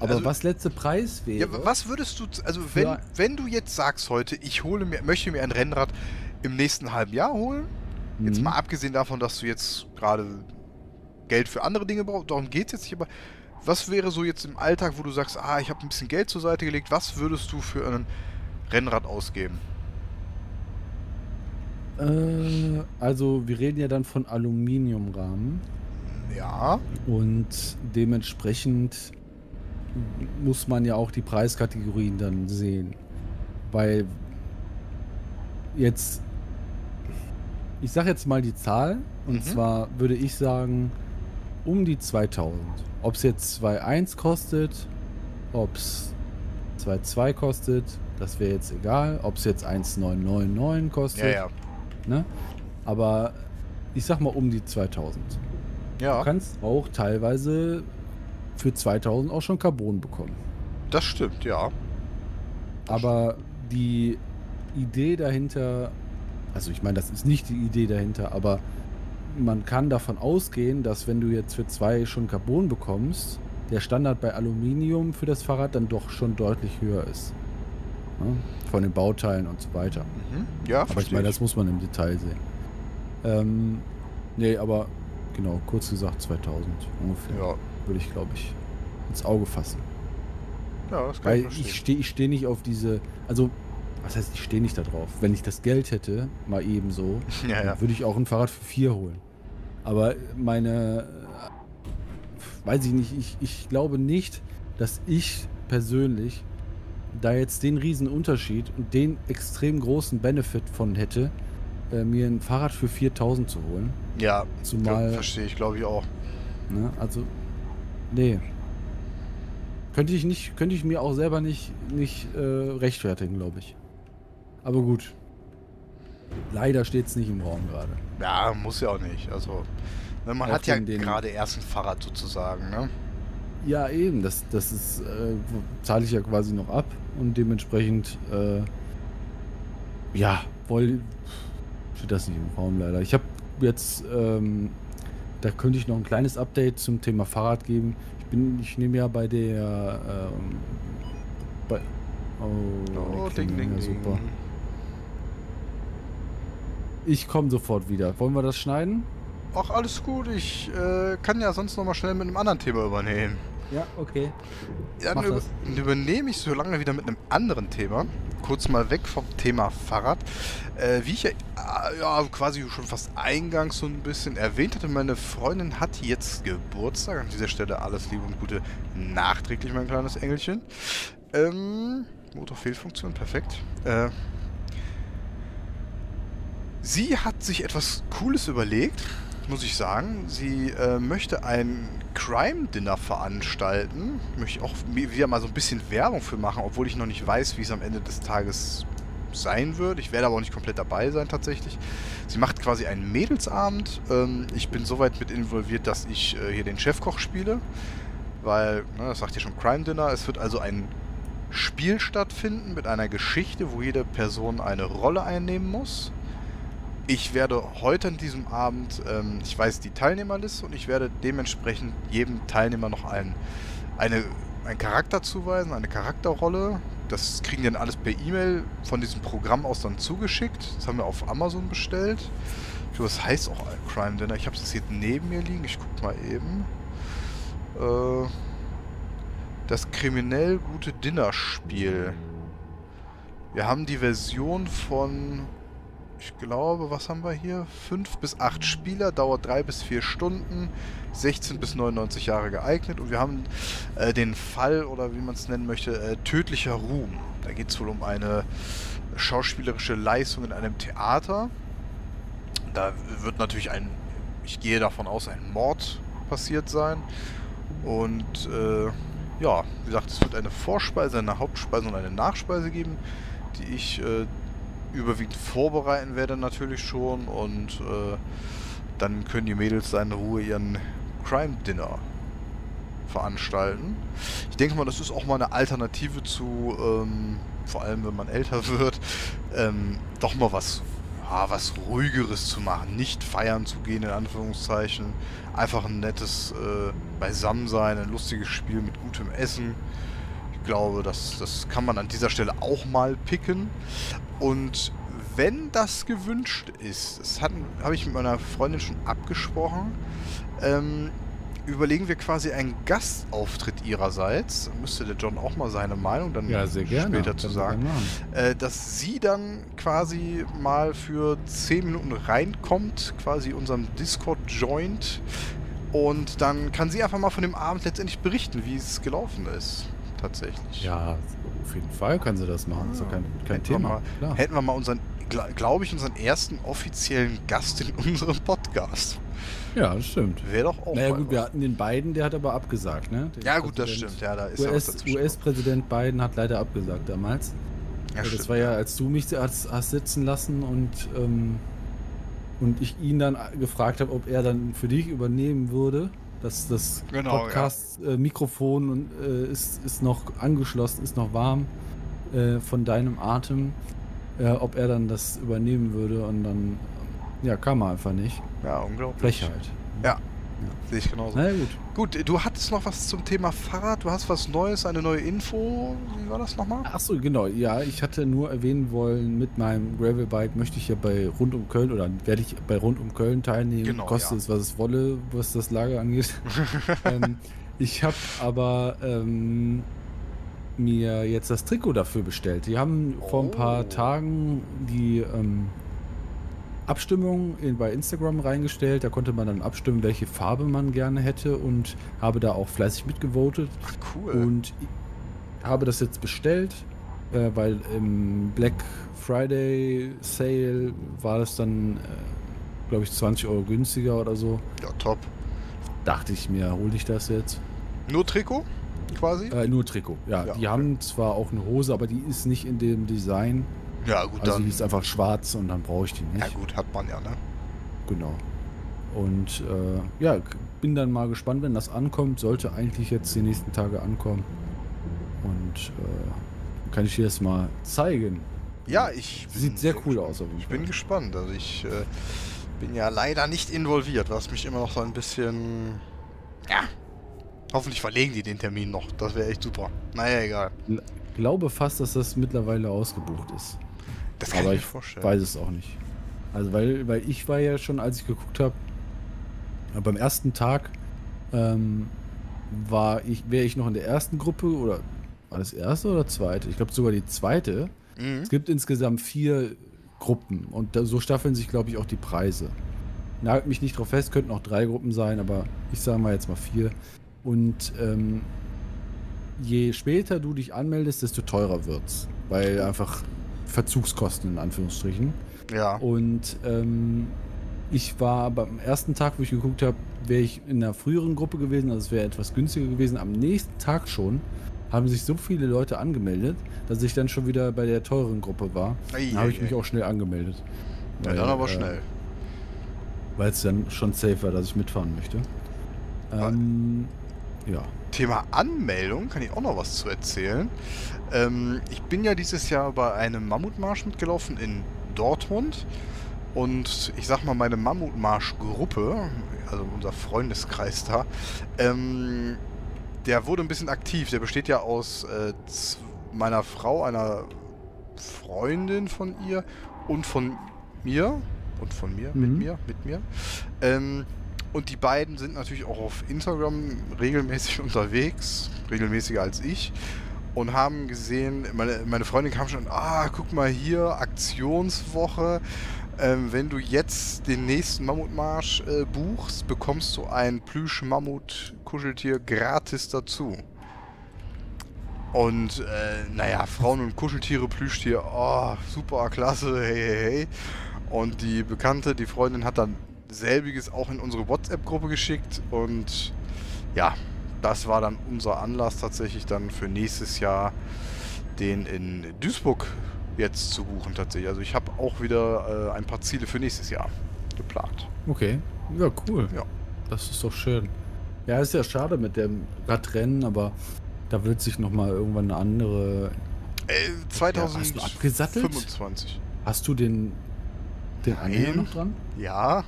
Aber Also- was letzte Preis wäre? Ja, was würdest du, also wenn, ein- wenn du jetzt sagst heute, ich hole mir, möchte mir ein Rennrad im nächsten halben Jahr holen, jetzt Mhm. mal abgesehen davon, dass du jetzt gerade Geld für andere Dinge brauchst, darum geht es jetzt nicht, aber was wäre so jetzt im Alltag, wo du sagst, ah, ich habe ein bisschen Geld zur Seite gelegt, was würdest du für ein Rennrad ausgeben? Äh, also wir reden ja dann von Aluminiumrahmen Ja, und dementsprechend muss man ja auch die Preiskategorien dann sehen. Weil jetzt, ich sag jetzt mal die Zahl und Mhm. zwar würde ich sagen um die 2000. Ob es jetzt 2.1 kostet, ob es 2.2 kostet, das wäre jetzt egal. Ob es jetzt 1.999 kostet. ja, ja. Ne? Aber ich sag mal um die 2000. Du Ja, kannst auch teilweise für 2000 auch schon Carbon bekommen. das stimmt, ja. Aber die Idee dahinter, also ich meine, das ist nicht die Idee dahinter, aber man kann davon ausgehen, dass wenn du jetzt für zwei schon Carbon bekommst, der Standard bei Aluminium für das Fahrrad dann doch schon deutlich höher ist. Ne? Von den Bauteilen und so weiter. Mhm. Ja, Aber ich meine, das muss man im Detail sehen. Ähm, nee, aber genau, kurz gesagt 2000 ungefähr. Ja, Würde ich, glaube ich, ins Auge fassen. ja, das kann Weil ich ich stehe ich steh nicht auf diese. Also, was heißt, ich stehe nicht da drauf. Wenn ich das Geld hätte, mal eben so, ja, ja. würde ich auch ein Fahrrad für vier holen. Aber meine. Weiß ich nicht, ich, ich glaube nicht, dass ich persönlich da jetzt den riesen Unterschied und den extrem großen Benefit von hätte, äh, mir ein Fahrrad für 4000 zu holen. Ja, Zumal- verstehe ich, glaube ich auch. Ne? Also, nee. Könnte ich nicht, könnte ich mir auch selber nicht, nicht äh, rechtfertigen, glaube ich. Aber gut. Leider steht es nicht im Raum gerade. Ja, muss ja auch nicht. Also, ne, man Auch hat ja gerade erst ein Fahrrad sozusagen, ne? Ja, eben, das, das ist, äh, zahle ich ja quasi noch ab und dementsprechend, äh, ja, wohl steht das nicht im Raum leider. Ich habe jetzt, ähm, da könnte ich noch ein kleines Update zum Thema Fahrrad geben. Ich bin, ich nehme ja bei der, ähm, bei, oh, Oh, ding, ding, ja, ding. super. Ich komme sofort wieder. Wollen wir das schneiden? Ach, alles gut. Ich äh, kann ja sonst noch mal schnell mit einem anderen Thema übernehmen. Ja, okay. Mach dann über, das. übernehme ich so lange wieder mit einem anderen Thema. Kurz mal weg vom Thema Fahrrad. Äh, wie ich ja, äh, ja quasi schon fast eingangs so ein bisschen erwähnt hatte, meine Freundin hat jetzt Geburtstag. An dieser Stelle alles Liebe und Gute nachträglich, mein kleines Engelchen. Ähm, Motorfehlfunktion, perfekt. Äh, sie hat sich etwas Cooles überlegt, muss ich sagen. Sie äh, möchte ein Crime-Dinner veranstalten. Möchte ich auch wieder mal so ein bisschen Werbung für machen, obwohl ich noch nicht weiß, wie es am Ende des Tages sein wird. Ich werde aber auch nicht komplett dabei sein tatsächlich. Sie macht quasi einen Mädelsabend. Ähm, ich bin soweit mit involviert, dass ich äh, hier den Chefkoch spiele. Weil, ne, das sagt ja schon Crime Dinner. Es wird also ein Spiel stattfinden mit einer Geschichte, wo jede Person eine Rolle einnehmen muss. Ich werde heute an diesem Abend, ähm, ich weiß die Teilnehmerliste und ich werde dementsprechend jedem Teilnehmer noch ein, eine, einen Charakter zuweisen, eine Charakterrolle. Das kriegen die dann alles per E-Mail von diesem Programm aus dann zugeschickt. Das haben wir auf Amazon bestellt. Ich glaube, das heißt auch Crime Dinner. Ich habe es jetzt neben mir liegen. Ich guck mal eben. Äh, das kriminell gute Dinnerspiel. Wir haben die Version von, ich glaube, was haben wir hier? 5 bis 8 Spieler, dauert 3 bis 4 Stunden, 16 bis 99 Jahre geeignet und wir haben äh, den Fall oder wie man es nennen möchte, äh, tödlicher Ruhm. Da geht es wohl um eine schauspielerische Leistung in einem Theater. Da wird natürlich ein, ich gehe davon aus, ein Mord passiert sein. Und äh, ja, wie gesagt, es wird eine Vorspeise, eine Hauptspeise und eine Nachspeise geben, die ich äh, überwiegend vorbereiten werde natürlich schon und äh, dann können die Mädels in Ruhe ihren Crime Dinner veranstalten. Ich denke mal, das ist auch mal eine Alternative zu, ähm, vor allem wenn man älter wird, ähm, doch mal was, ja, was ruhigeres zu machen. Nicht feiern zu gehen, in Anführungszeichen. Einfach ein nettes äh, Beisammensein, ein lustiges Spiel mit gutem Essen. Ich glaube, das, das kann man an dieser Stelle auch mal picken. Und wenn das gewünscht ist, das habe ich mit meiner Freundin schon abgesprochen, ähm, überlegen wir quasi einen Gastauftritt ihrerseits. Müsste der John auch mal seine Meinung dann ja, später zu sagen. Äh, dass sie dann quasi mal für 10 Minuten reinkommt, quasi unserem Discord joint. Und dann kann sie einfach mal von dem Abend letztendlich berichten, wie es gelaufen ist. Tatsächlich. Ja, auf jeden Fall kann sie das machen. Das ist ja kein, kein Thema. Wir mal, hätten wir mal unseren, glaube ich, unseren ersten offiziellen Gast in unserem Podcast. Ja, das stimmt. Wäre doch auch. Naja, gut, wir hatten den Biden, der hat aber abgesagt, ne? Der ja, gut, das stimmt. Ja, da ist US-Präsident US Biden hat leider abgesagt damals. Ja, das stimmt, war ja, als du mich hast, hast sitzen lassen und, ähm, und ich ihn dann gefragt habe, ob er dann für dich übernehmen würde. Dass das genau, Podcast-Mikrofon ja. äh, ist, ist noch angeschlossen, ist noch warm äh, von deinem Atem. Äh, ob er dann das übernehmen würde und dann ja, kam er einfach nicht. Ja, unglaublich. Frechheit. Ja. Ja. Sehe ich genauso. Na gut. Gut, du hattest noch was zum Thema Fahrrad, du hast was Neues, eine neue Info. Wie war das nochmal? Achso, genau. Ja, ich hatte nur erwähnen wollen, mit meinem Gravelbike möchte ich ja bei Rund um Köln oder werde ich bei Rund um Köln teilnehmen. Genau, Koste ja. es, was es wolle, was das Lager angeht. ähm, ich habe aber ähm, mir jetzt das Trikot dafür bestellt. Die haben oh. vor ein paar oh. Tagen die ähm, Abstimmung in, bei Instagram reingestellt. Da konnte man dann abstimmen, welche Farbe man gerne hätte und habe da auch fleißig mitgevotet. Ach, cool. Und habe das jetzt bestellt, äh, weil im Black Friday Sale war das dann, äh, glaube ich, 20 Euro günstiger oder so. Ja, top. Dachte ich mir, hole ich das jetzt. Nur Trikot quasi? Äh, nur Trikot, ja. ja die okay. haben zwar auch eine Hose, aber die ist nicht in dem Design. Ja, gut, also dann. die ist einfach schwarz und dann brauche ich die nicht. Ja, gut, hat man ja, ne? Genau. Und äh, ja, bin dann mal gespannt, wenn das ankommt. Sollte eigentlich jetzt die nächsten Tage ankommen. Und äh, kann ich dir das mal zeigen. Ja, ich. Sieht sehr cool aus. Auf ich bin gespannt. Also ich äh, bin ja leider nicht involviert, was mich immer noch so ein bisschen. Ja. Hoffentlich verlegen die den Termin noch. Das wäre echt super. Naja, egal. Ich glaube fast, dass das mittlerweile ausgebucht ist. Das kann Aber ich mir vorstellen. weiß es auch nicht. Also weil, weil ich war ja schon, als ich geguckt habe, beim ersten Tag ähm, war ich, wäre ich noch in der ersten Gruppe oder war das erste oder zweite? Ich glaube sogar die zweite. Mhm. Es gibt insgesamt vier Gruppen und da, so staffeln sich, glaube ich, auch die Preise. Nagelt mich nicht drauf fest, könnten auch drei Gruppen sein, aber ich sage mal jetzt mal vier. Und ähm, je später du dich anmeldest, desto teurer wird's. Weil einfach Verzugskosten in Anführungsstrichen. Ja. Und ähm, ich war beim ersten Tag, wo ich geguckt habe, wäre ich in einer früheren Gruppe gewesen, also es wäre etwas günstiger gewesen. Am nächsten Tag schon haben sich so viele Leute angemeldet, dass ich dann schon wieder bei der teuren Gruppe war. Dann habe ich mich auch schnell angemeldet. Ja, weil, dann aber äh, schnell. Weil es dann schon safe war, dass ich mitfahren möchte. Ähm, ja. Thema Anmeldung kann ich auch noch was zu erzählen. Ähm, ich bin ja dieses Jahr bei einem Mammutmarsch mitgelaufen in Dortmund. Und ich sag mal, meine Mammutmarsch-Gruppe, also unser Freundeskreis da, ähm, der wurde ein bisschen aktiv. Der besteht ja aus äh, meiner Frau, einer Freundin von ihr und von mir. Und von mir, mhm. mit mir, mit mir. Ähm, und die beiden sind natürlich auch auf Instagram regelmäßig unterwegs, regelmäßiger als ich. Und haben gesehen, meine, meine Freundin kam schon, ah, guck mal hier, Aktionswoche. Ähm, wenn du jetzt den nächsten Mammutmarsch äh, buchst, bekommst du ein Plüsch-Mammut-Kuscheltier gratis dazu. Und äh, naja, Frauen und Kuscheltiere, Plüschtier, oh, super, klasse, hey, hey, hey. Und die Bekannte, die Freundin hat dann selbiges auch in unsere WhatsApp-Gruppe geschickt und ja, das war dann unser Anlass tatsächlich dann für nächstes Jahr den in Duisburg jetzt zu buchen tatsächlich. Also ich habe auch wieder äh, ein paar Ziele für nächstes Jahr geplant. Okay. Ja, cool. Ja. Das ist doch schön. Ja, ist ja schade mit dem Radrennen, aber da wird sich noch mal irgendwann eine andere. Äh, Ja, hast du abgesattelt? 2025. Hast du den den. Anhänger noch dran? Ja,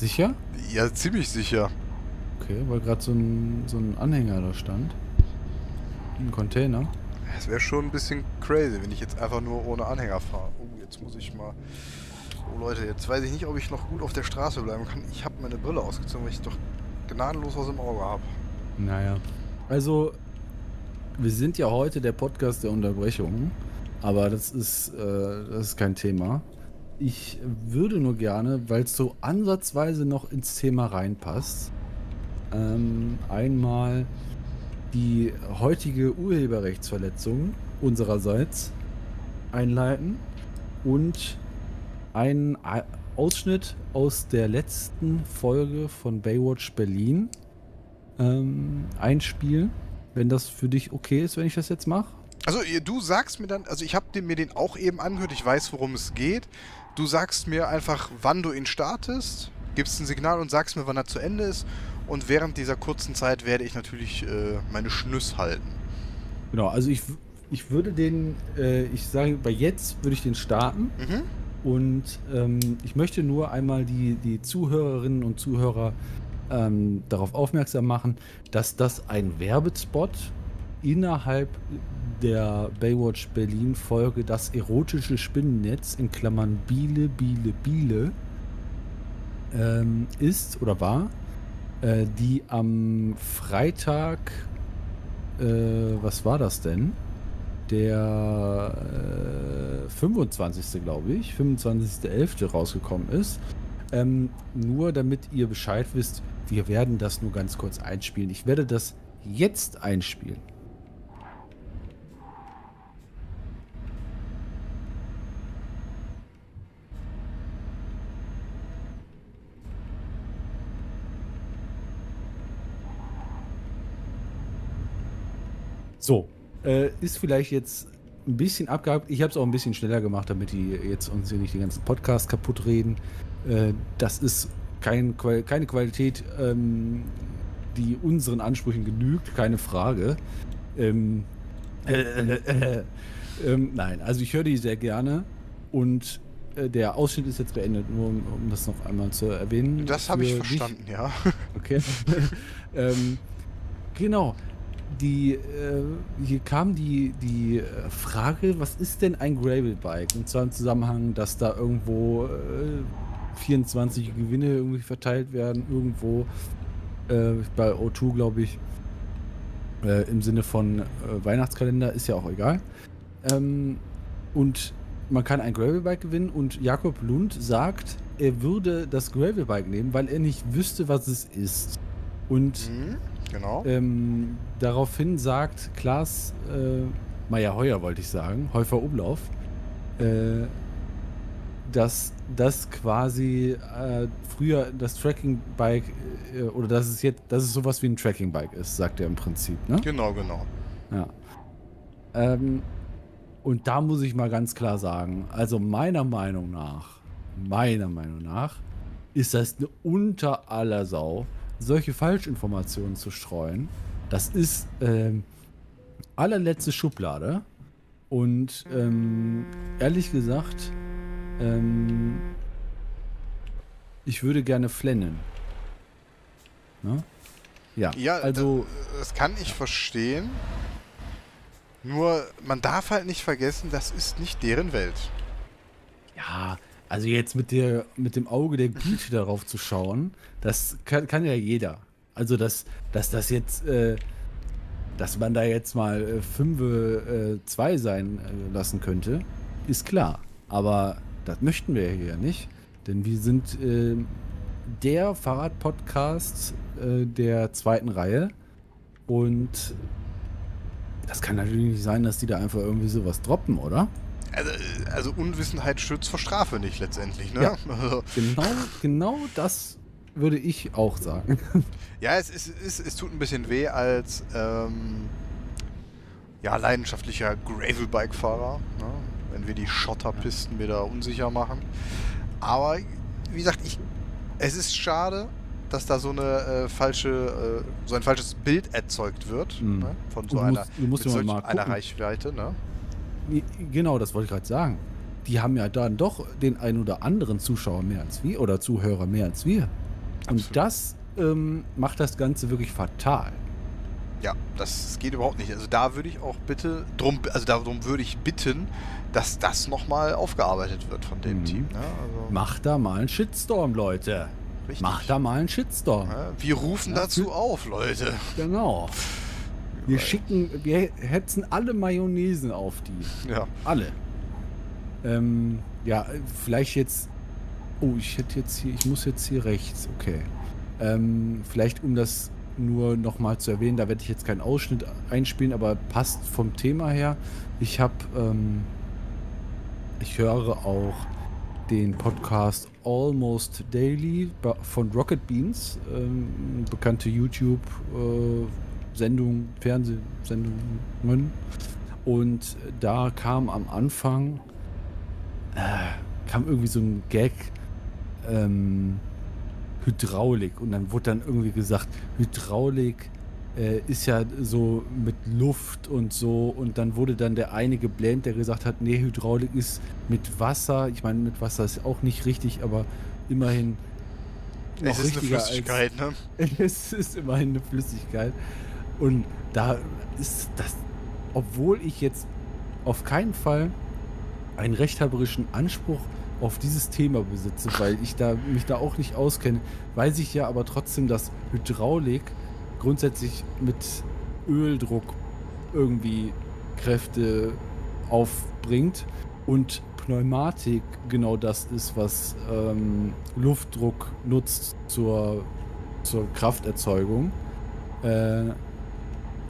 Sicher? ja, ziemlich sicher. Okay, weil gerade so ein, so ein Anhänger da stand. Ein Container. Es wäre schon ein bisschen crazy, wenn ich jetzt einfach nur ohne Anhänger fahre. Oh, jetzt muss ich mal. Oh Leute, jetzt weiß ich nicht, ob ich noch gut auf der Straße bleiben kann. Ich habe meine Brille ausgezogen, weil ich doch gnadenlos was im Auge habe. Naja. Also, wir sind ja heute der Podcast der Unterbrechungen, aber das ist, äh, das ist kein Thema. Ich würde nur gerne, weil es so ansatzweise noch ins Thema reinpasst, ähm, einmal die heutige Urheberrechtsverletzung unsererseits einleiten und einen Ausschnitt aus der letzten Folge von Baywatch Berlin ähm, einspielen, wenn das für dich okay ist, wenn ich das jetzt mache. Also du sagst mir dann, also ich habe mir den auch eben angehört, ich weiß, worum es geht. Du sagst mir einfach, wann du ihn startest, gibst ein Signal und sagst mir, wann er zu Ende ist. Und während dieser kurzen Zeit werde ich natürlich äh, meine Schnüss halten. Genau, also ich, ich würde den, äh, ich sage, bei jetzt würde ich den starten Mhm. und ähm, ich möchte nur einmal die, die Zuhörerinnen und Zuhörer ähm, darauf aufmerksam machen, dass das ein Werbespot innerhalb der Baywatch Berlin Folge Das erotische Spinnennetz in Klammern Biele, Biele, Biele ähm, ist oder war, äh, die am Freitag, äh, was war das denn? Der äh, 25. glaube ich, 25.11. rausgekommen ist. Ähm, nur damit ihr Bescheid wisst, wir werden das nur ganz kurz einspielen. Ich werde das jetzt einspielen. So, äh, ist vielleicht jetzt ein bisschen abgehakt. Ich habe es auch ein bisschen schneller gemacht, damit die jetzt uns hier nicht den ganzen Podcast kaputt reden. Äh, das ist kein, keine Qualität, ähm, die unseren Ansprüchen genügt, keine Frage. Ähm, äh, äh, äh, ähm, nein, also ich höre die sehr gerne und äh, der Ausschnitt ist jetzt beendet, nur um, um das noch einmal zu erwähnen. Das habe ich Für dich. verstanden, ja. Okay. ähm, genau. Die, äh, hier kam die, die äh, Frage, was ist denn ein Gravelbike? Und zwar im Zusammenhang, dass da irgendwo äh, 24 Gewinne irgendwie verteilt werden, irgendwo äh, bei O2, glaube ich, äh, im Sinne von äh, Weihnachtskalender, ist ja auch egal. Ähm, und man kann ein Gravelbike gewinnen und Jakob Lund sagt, er würde das Gravelbike nehmen, weil er nicht wüsste, was es ist. Und Mhm, genau. ähm, daraufhin sagt Klaas äh, Meyer-Heuer, wollte ich sagen, Häufer Umlauf, äh, dass das quasi äh, früher das Tracking-Bike äh, oder dass es jetzt, dass es sowas wie ein Tracking-Bike ist, sagt er im Prinzip. Ne? Genau, genau. Ja. Ähm, und da muss ich mal ganz klar sagen, also meiner Meinung nach, meiner Meinung nach, ist das eine unter aller Sau, solche Falschinformationen zu streuen. Das ist ähm, allerletzte Schublade. Und ähm, ehrlich gesagt, ähm, ich würde gerne flennen. Ne? Ja, Ja, also. Das kann ich verstehen. Nur, man darf halt nicht vergessen, das ist nicht deren Welt. Ja, also jetzt mit der mit dem Auge der Güte darauf zu schauen, das kann, kann ja jeder. Also dass, dass das jetzt, äh, dass man da jetzt mal äh, 5 äh, 2 sein äh, lassen könnte, ist klar. Aber das möchten wir hier ja nicht. Denn wir sind äh, der Fahrradpodcast äh, der zweiten Reihe. Und das kann natürlich nicht sein, dass die da einfach irgendwie sowas droppen, oder? Also, also Unwissenheit schützt vor Strafe nicht letztendlich, ne? Ja. Also, Genau, genau das würde ich auch sagen. Ja, es, ist, es, es tut ein bisschen weh als ähm, ja, leidenschaftlicher Gravelbike-Fahrer, ne? wenn wir die Schotterpisten wieder unsicher machen. Aber wie gesagt, ich, es ist schade, dass da so eine äh, falsche, äh, so ein falsches Bild erzeugt wird Mhm. ne? von so einer, musst- musst mit solch einer. Reichweite. Ne? Genau, das wollte ich gerade sagen. Die haben ja dann doch den ein oder anderen Zuschauer mehr als wir oder Zuhörer mehr als wir. Und Absolut. das ähm, macht das Ganze wirklich fatal. Ja, das geht überhaupt nicht. Also da würde ich auch bitte drum, also darum würde ich bitten, dass das nochmal aufgearbeitet wird von dem Mhm. Team. Ne? Also, Macht da mal einen Shitstorm, Leute. richtig. Macht da mal einen Shitstorm. Ja, wir rufen Ja, dazu auf, Leute. Genau. Wir schicken, wir hetzen alle Mayonnaisen auf die. Ja. Alle. Ähm, ja, vielleicht jetzt. Oh, ich hätte jetzt hier, ich muss jetzt hier rechts, okay. Ähm, vielleicht um das nur nochmal zu erwähnen, da werde ich jetzt keinen Ausschnitt einspielen, aber passt vom Thema her. Ich habe, ähm, ich höre auch den Podcast Almost Daily von Rocket Beans, ähm, bekannte YouTube-Sendung, Fernsehsendungen. Und da kam am Anfang, äh, kam irgendwie so ein Gag, ähm, Hydraulik. Und dann wurde dann irgendwie gesagt, Hydraulik äh, ist ja so mit Luft und so. Und dann wurde dann der eine geblendet, der gesagt hat, nee, Hydraulik ist mit Wasser. Ich meine, mit Wasser ist auch nicht richtig, aber immerhin Es ist eine richtiger als- Flüssigkeit, ne? es ist immerhin eine Flüssigkeit. Und da ist das, obwohl ich jetzt auf keinen Fall einen rechthaberischen Anspruch auf dieses Thema besitze, weil ich da mich da auch nicht auskenne, weiß ich ja aber trotzdem, dass Hydraulik grundsätzlich mit Öldruck irgendwie Kräfte aufbringt und Pneumatik genau das ist, was ähm, Luftdruck nutzt zur, zur Krafterzeugung. Äh,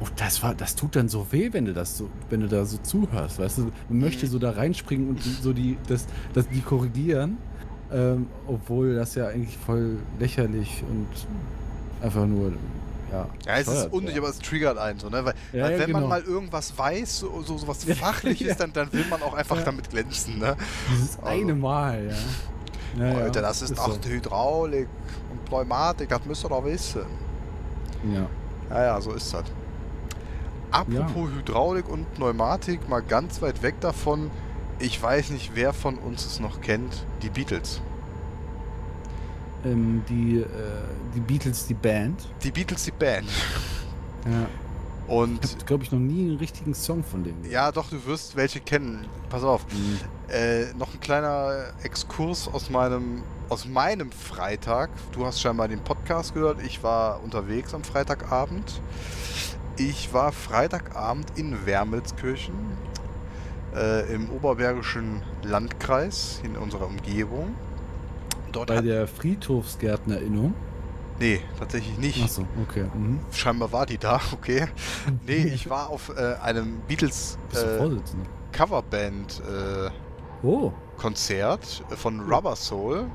und das war, das tut dann so weh, wenn du das so, wenn du da so zuhörst, weißt du? Man möchte so da reinspringen und die- so die, das, das die korrigieren, ähm, obwohl das ja eigentlich voll lächerlich und einfach nur, ja. Ja, es ist unnötig, wäre. aber es triggert einen so, ne? Weil, Ja, weil ja, wenn man genau. mal irgendwas weiß, so, so, so was Ja, Fachliches, ja. dann, dann will man auch einfach Ja. damit glänzen, ne? Dieses Also- eine Mal, ja. ja ja, Leute, das ist, so. auch Hydraulik und Pneumatik, das müsst ihr doch wissen. Ja. Ja, ja, so ist das. Apropos Hydraulik und Pneumatik, mal ganz weit weg davon. Ich weiß nicht, wer von uns es noch kennt. Die Beatles. Ähm, die, äh, die Beatles, die Band. Die Beatles, die Band. Ja. Und Ich glaube ich, noch nie einen richtigen Song von denen. ja, doch, du wirst welche kennen. Pass auf. Mhm. Äh, noch ein kleiner Exkurs aus meinem, aus meinem Freitag. Du hast scheinbar den Podcast gehört. Ich war unterwegs am Freitagabend. Ich war Freitagabend in Wermelskirchen äh, im Oberbergischen Landkreis in unserer Umgebung. Dort Bei der Friedhofsgärtnerinnung. nee, tatsächlich nicht. Achso, okay. Mhm. Scheinbar war die da, okay. Nee, ich war auf äh, einem Beatles äh? Coverband äh, Oh, Konzert von Rubber Soul.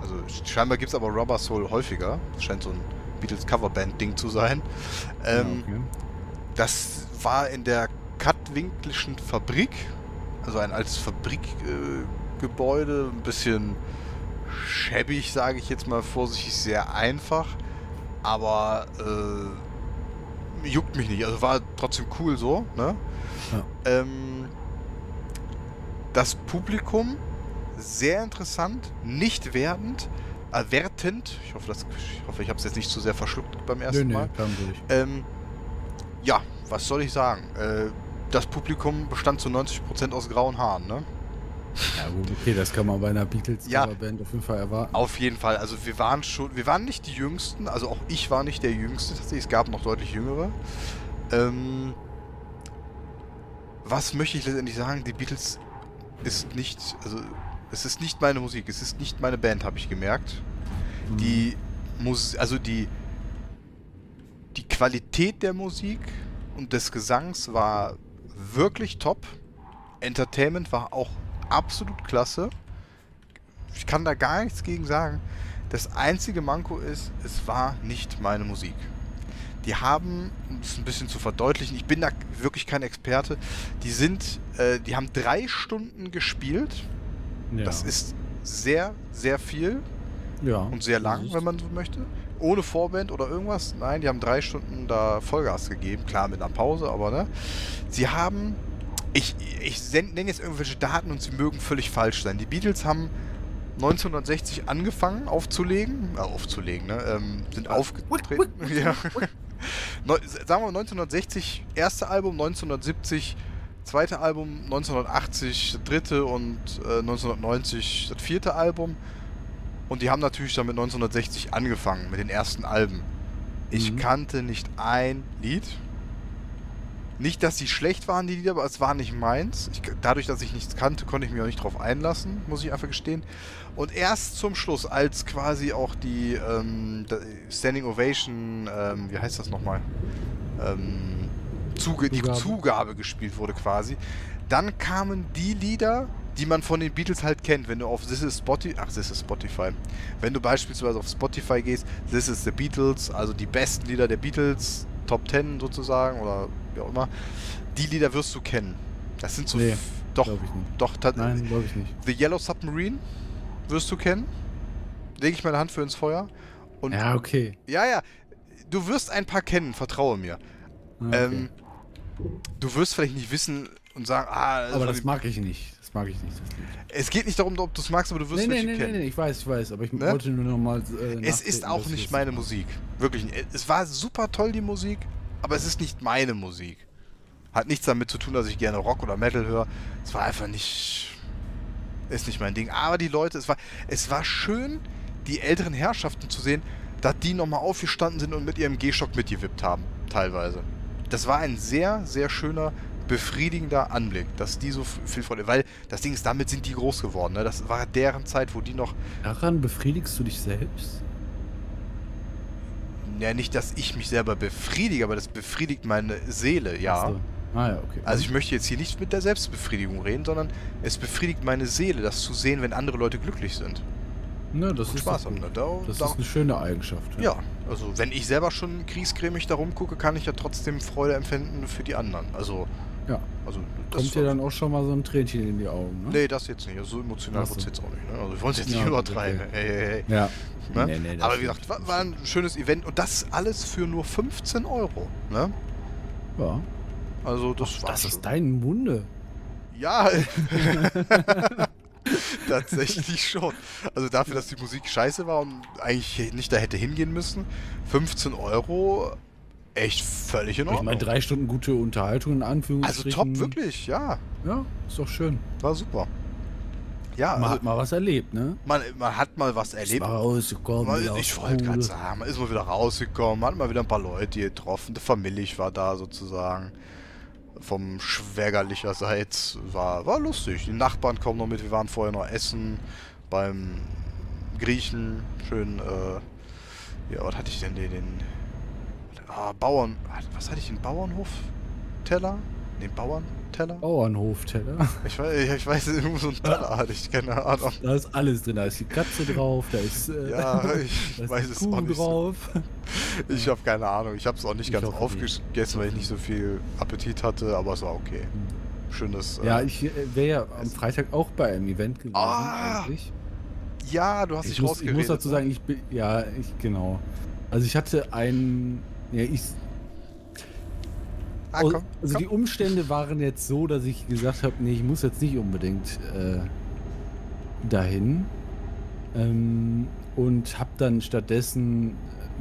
Also scheinbar gibt es aber Rubber Soul häufiger. Das scheint so ein Beatles Coverband-Ding zu sein. Ähm, ja, okay. Das war in der Kattwinklischen Fabrik. Also ein altes Fabrikgebäude. Äh, ein bisschen schäbig, sage ich jetzt mal vorsichtig, sehr einfach. Aber äh, juckt mich nicht. Also war trotzdem cool so. Ne? Ähm, das Publikum sehr interessant, nicht wertend, äh, wertend. Ich hoffe, das, ich, hoffe, ich habe es jetzt nicht zu sehr verschluckt beim ersten nö, Mal. durch. Ähm, ja, was soll ich sagen? Äh, das Publikum bestand zu 90% aus grauen Haaren, ne? Ja, gut, okay, das kann man bei einer Beatles Ja. Coverband auf jeden Fall erwarten. Auf jeden Fall. Also wir waren schon, wir waren nicht die Jüngsten, also auch ich war nicht der Jüngste tatsächlich. Es gab noch deutlich Jüngere. Ähm, was möchte ich letztendlich sagen? Die Beatles ist nicht, also es ist nicht meine Musik, es ist nicht meine Band, habe ich gemerkt. Mhm. Die Mus also die die Qualität der Musik und des Gesangs war wirklich top. Entertainment war auch absolut klasse. Ich kann da gar nichts gegen sagen. Das einzige Manko ist, es war nicht meine Musik. Die haben, um es ein bisschen zu verdeutlichen, ich bin da wirklich kein Experte, die sind, äh, die haben drei Stunden gespielt. Ja. Das ist sehr, sehr viel ja. und sehr lang, wenn man so möchte. Ohne Vorband oder irgendwas. Nein, die haben drei Stunden da Vollgas gegeben. Klar, mit einer Pause, aber ne. Sie haben. Ich, ich nenne jetzt irgendwelche Daten und sie mögen völlig falsch sein. Die Beatles haben 1960 angefangen aufzulegen. Äh, aufzulegen, ne? Ähm, sind aufgetreten. Ja. Neu- sagen wir 1960 erste Album, 1970 zweite Album, 1980 das dritte und äh, 1990 das vierte Album. Und die haben natürlich dann mit 1960 angefangen, mit den ersten Alben. Ich Mhm. kannte nicht ein Lied. Nicht, dass sie schlecht waren, die Lieder, aber es war nicht meins. Ich, dadurch, dass ich nichts kannte, konnte ich mich auch nicht drauf einlassen, muss ich einfach gestehen. Und erst zum Schluss, als quasi auch die ähm, Standing Ovation, ähm, wie heißt das nochmal? Ähm, Zuge, die Zugabe. Zugabe gespielt wurde quasi, dann kamen die Lieder, die man von den Beatles halt kennt, wenn du auf This is Spotify, ach, This is Spotify, wenn du beispielsweise auf Spotify gehst, This is the Beatles, also die besten Lieder der Beatles, Top 10 sozusagen oder wie auch immer, die Lieder wirst du kennen. Das sind so, Nee, doch, doch, Nein, glaube ich nicht. The Yellow Submarine wirst du kennen, lege ich meine Hand für ins Feuer und Ja, okay. ja, ja, du wirst ein paar kennen, vertraue mir. Ah, okay. Ähm, du wirst vielleicht nicht wissen und sagen, ah, aber von das mag ich nicht. Das mag ich nicht. Das es geht nicht darum, ob du es magst, aber du wirst Nee, nee, welche nee, nee, kennen. nee, ich weiß, ich weiß, aber ich Ne? wollte nur noch mal. Äh, Es ist auch nicht es- meine Musik. Wirklich nicht. Es war super toll, die Musik, aber es ist nicht meine Musik. Hat nichts damit zu tun, dass ich gerne Rock oder Metal höre. Es war einfach nicht. Ist nicht mein Ding. Aber die Leute, es war, es war schön, die älteren Herrschaften zu sehen, dass die nochmal aufgestanden sind und mit ihrem G-Schock mitgewippt haben, teilweise. Das war ein sehr, sehr schöner, befriedigender Anblick, dass die so viel Freude. Weil das Ding ist, damit sind die groß geworden. Ne? Das war deren Zeit, wo die noch Daran befriedigst du dich selbst? Ja, nicht, dass ich mich selber befriedige, aber das befriedigt meine Seele, ja. Ach so. Ah ja, okay. Also ich möchte jetzt hier nicht mit der Selbstbefriedigung reden, sondern es befriedigt meine Seele, das zu sehen, wenn andere Leute glücklich sind. ne, das Und ist Spaß haben. Ne? Da, Das da, ist eine schöne Eigenschaft. ja, also wenn ich selber schon kriegscremig da rumgucke, kann ich ja trotzdem Freude empfinden für die anderen. Also, Ja. also das Kommt dir dann auch schon mal so ein Tränchen in die Augen, ne? Nee, das jetzt nicht. Also so emotional Ach wird es jetzt auch nicht. Ne? Also wir wollen es jetzt nicht Ja, gut, übertreiben. okay. Hey, hey, hey. Ja. Ne? Nee, nee, aber wie gesagt, war, war ein schönes Event und das alles für nur 15 Euro. Ne? Ja. Also das war Das schon- ist dein Munde. Ja. Tatsächlich schon. Also dafür, dass die Musik scheiße war und eigentlich nicht da hätte hingehen müssen, 15 Euro, echt völlig in Ich Ordnung. meine, drei Stunden gute Unterhaltung in also Anführungsstrichen. top, wirklich, ja. Ja, ist doch schön. War super. Ja, Man also, hat mal was erlebt, ne? man, man hat mal was Ist erlebt. mal rausgekommen. Man, ich wollte gerade sagen, man ist mal wieder rausgekommen, hat mal wieder ein paar Leute getroffen. Der Familie war da sozusagen. Vom Schwägerlicherseits war, war lustig. Die Nachbarn kommen noch mit. Wir waren vorher noch essen beim Griechen. Schön, äh, ja, was hatte ich denn? Den, den ah, Bauern. Was hatte ich? Den Bauernhof-Teller? Den Bauernteller? Bauernhofteller. Ich weiß, ich weiß, irgendwo so ein Teller hatte ich, keine Ahnung. Da ist alles drin. Da ist die Katze drauf, da ist, äh, Ja, da ich ist weiß die es auch nicht. So. Ich habe keine Ahnung. Ich habe es auch nicht Ich ganz aufgegessen, weil ich nicht so viel Appetit hatte, aber es war okay. Schönes. Ja, äh, ich äh, wäre ja am Freitag auch bei einem Event gewesen. Ah, eigentlich. ja, du hast Ich dich muss, ich muss dazu ne? sagen, ich bin, ja, ich, genau. Also ich hatte einen, ja, ich, Ah, komm, also komm. die Umstände waren jetzt so, dass ich gesagt habe, nee, ich muss jetzt nicht unbedingt äh, dahin. Ähm, und habe dann stattdessen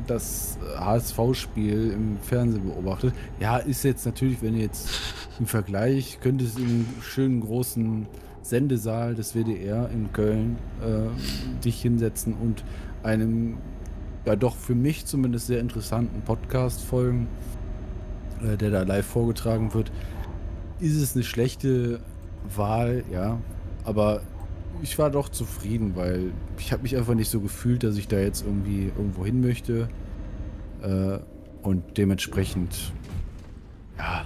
das HSV-Spiel im Fernsehen beobachtet. Ja, ist jetzt natürlich, wenn jetzt im Vergleich, könnte es im schönen großen Sendesaal des WDR in Köln äh, dich hinsetzen und einem, ja doch für mich zumindest sehr interessanten Podcast folgen äh, der da live vorgetragen wird, ist es eine schlechte Wahl, ja. Aber ich war doch zufrieden, weil ich habe mich einfach nicht so gefühlt, dass ich da jetzt irgendwie irgendwo hin möchte. Äh, und dementsprechend, ja,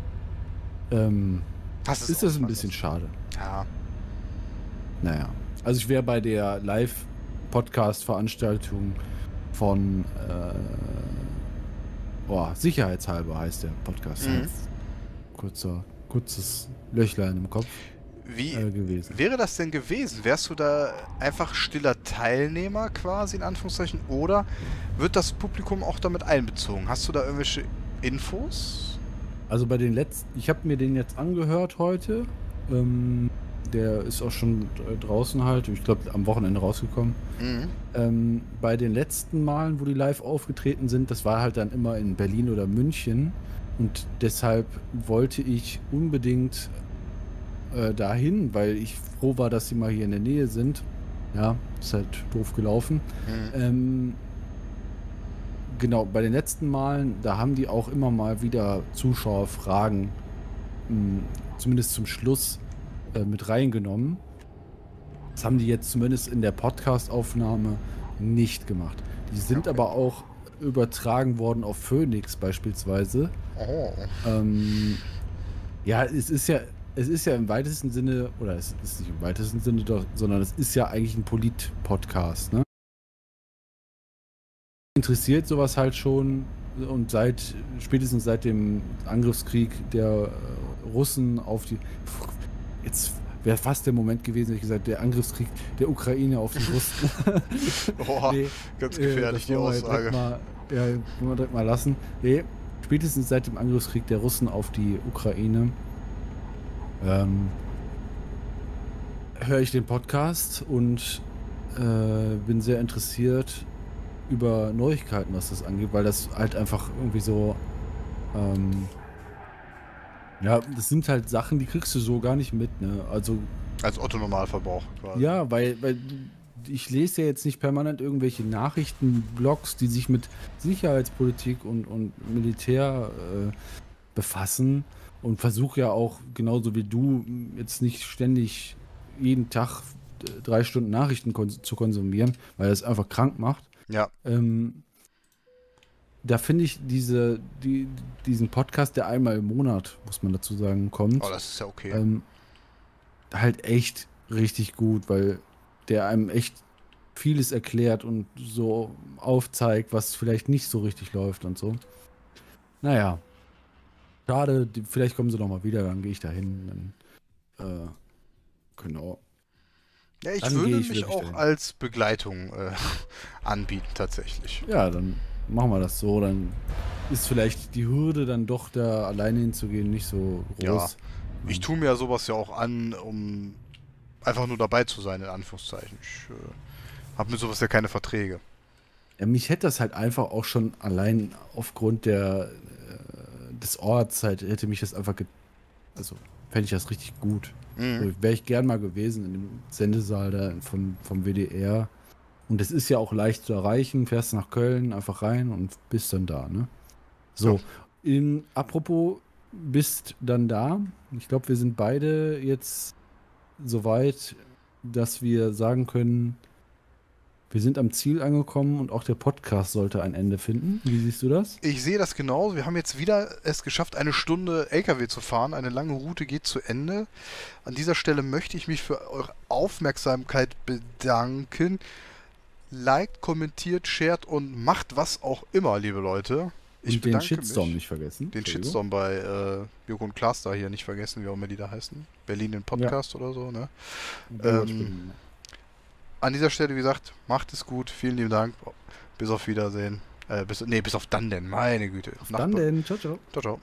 ähm, Hast es ist das ein bisschen schade. Ja. Naja. Also ich wäre bei der Podcast-Veranstaltung von äh, boah, Sicherheitshalber heißt der Podcast. Mhm. Kurzer, kurzes Löchlein im Kopf Wie äh, gewesen. wäre das denn gewesen? Wärst du da einfach stiller Teilnehmer quasi in Anführungszeichen oder wird das Publikum auch damit einbezogen? Hast du da irgendwelche Infos? Also bei den letzten, ich habe mir den jetzt angehört heute. Ähm, der ist auch schon draußen halt, ich glaube am Wochenende rausgekommen. Mhm. Ähm, bei den letzten Malen, wo die live aufgetreten sind, das war halt dann immer in Berlin oder München. Und deshalb wollte ich unbedingt äh, dahin, weil ich froh war, dass sie mal hier in der Nähe sind. Ja, ist halt doof gelaufen. Mhm. Ähm, genau, bei den letzten Malen, da haben die auch immer mal wieder Zuschauerfragen, mh, zumindest zum Schluss, äh, mit reingenommen. Das haben die jetzt zumindest in der Podcast-Aufnahme nicht gemacht. Die sind Okay. aber auch übertragen worden auf Phoenix beispielsweise. Oh. Ähm, ja, es ist ja, es ist ja im weitesten Sinne, oder es ist nicht im weitesten Sinne doch, sondern es ist ja eigentlich ein Polit-Podcast, ne? Interessiert sowas halt schon und seit, spätestens seit dem Angriffskrieg der äh, Russen auf die, jetzt wäre fast der Moment gewesen, hätte ich gesagt, der Angriffskrieg der Ukraine auf die Russen. Boah, Nee, ganz äh, gefährlich, das die Aussage. Mal, ja, wollen wir direkt mal lassen. Nee, spätestens seit dem Angriffskrieg der Russen auf die Ukraine ähm, höre ich den Podcast und äh, bin sehr interessiert über Neuigkeiten, was das angeht, weil das halt einfach irgendwie so ähm, ja, das sind halt Sachen, die kriegst du so gar nicht mit, ne? Also Als Otto-Normalverbrauch quasi. ja, weil, weil ich lese ja jetzt nicht permanent irgendwelche Nachrichtenblogs, die sich mit Sicherheitspolitik und, und Militär äh, befassen und versuche ja auch, genauso wie du, jetzt nicht ständig jeden Tag äh, drei Stunden Nachrichten kon zu konsumieren, weil das einfach krank macht. Ja. Ähm, da finde ich diese, die, diesen Podcast, der einmal im Monat, muss man dazu sagen, kommt, Oh, das ist ja okay. ähm, halt echt richtig gut, weil der einem echt vieles erklärt und so aufzeigt, was vielleicht nicht so richtig läuft und so. Naja. Schade, die, vielleicht kommen sie noch mal wieder, dann gehe ich da hin. Äh, genau. ja, ich dann würde ich mich auch dahin. als Begleitung äh, anbieten, tatsächlich. Ja, dann machen wir das so. Dann ist vielleicht die Hürde, dann doch da alleine hinzugehen, nicht so groß. Ich tue mir ja sowas ja auch an, um einfach nur dabei zu sein, in Anführungszeichen. Ich äh, habe mit sowas ja keine Verträge. Ja, mich hätte das halt einfach auch schon allein aufgrund der, des Orts halt, hätte mich das einfach, ge also fände ich das richtig gut. Mhm. So, Wäre ich gern mal gewesen in dem Sendesaal da von, vom WDR. Und es ist ja auch leicht zu erreichen, fährst nach Köln, einfach rein und bist dann da, ne? So, in, apropos, bist dann da. Ich glaube, wir sind beide jetzt so weit, dass wir sagen können, wir sind am Ziel angekommen und auch der Podcast sollte ein Ende finden. Wie siehst du das? Ich sehe das genauso. Wir haben jetzt wieder es geschafft, eine Stunde LKW zu fahren. Eine lange Route geht zu Ende. An dieser Stelle möchte ich mich für eure Aufmerksamkeit bedanken. Liked, kommentiert, shared und macht was auch immer, liebe Leute. Ich und den Shitstorm mich. nicht vergessen. Den. Shitstorm bei äh, Joko und Klaas da hier nicht vergessen, wie auch immer die da heißen. Berlin den Podcast oder so, ne? Ähm. An dieser Stelle, wie gesagt, macht es gut. Vielen lieben Dank. Bis auf Wiedersehen. Äh, bis, nee, bis auf dann denn. Meine Güte. Dann denn. Ciao, ciao. Ciao, ciao.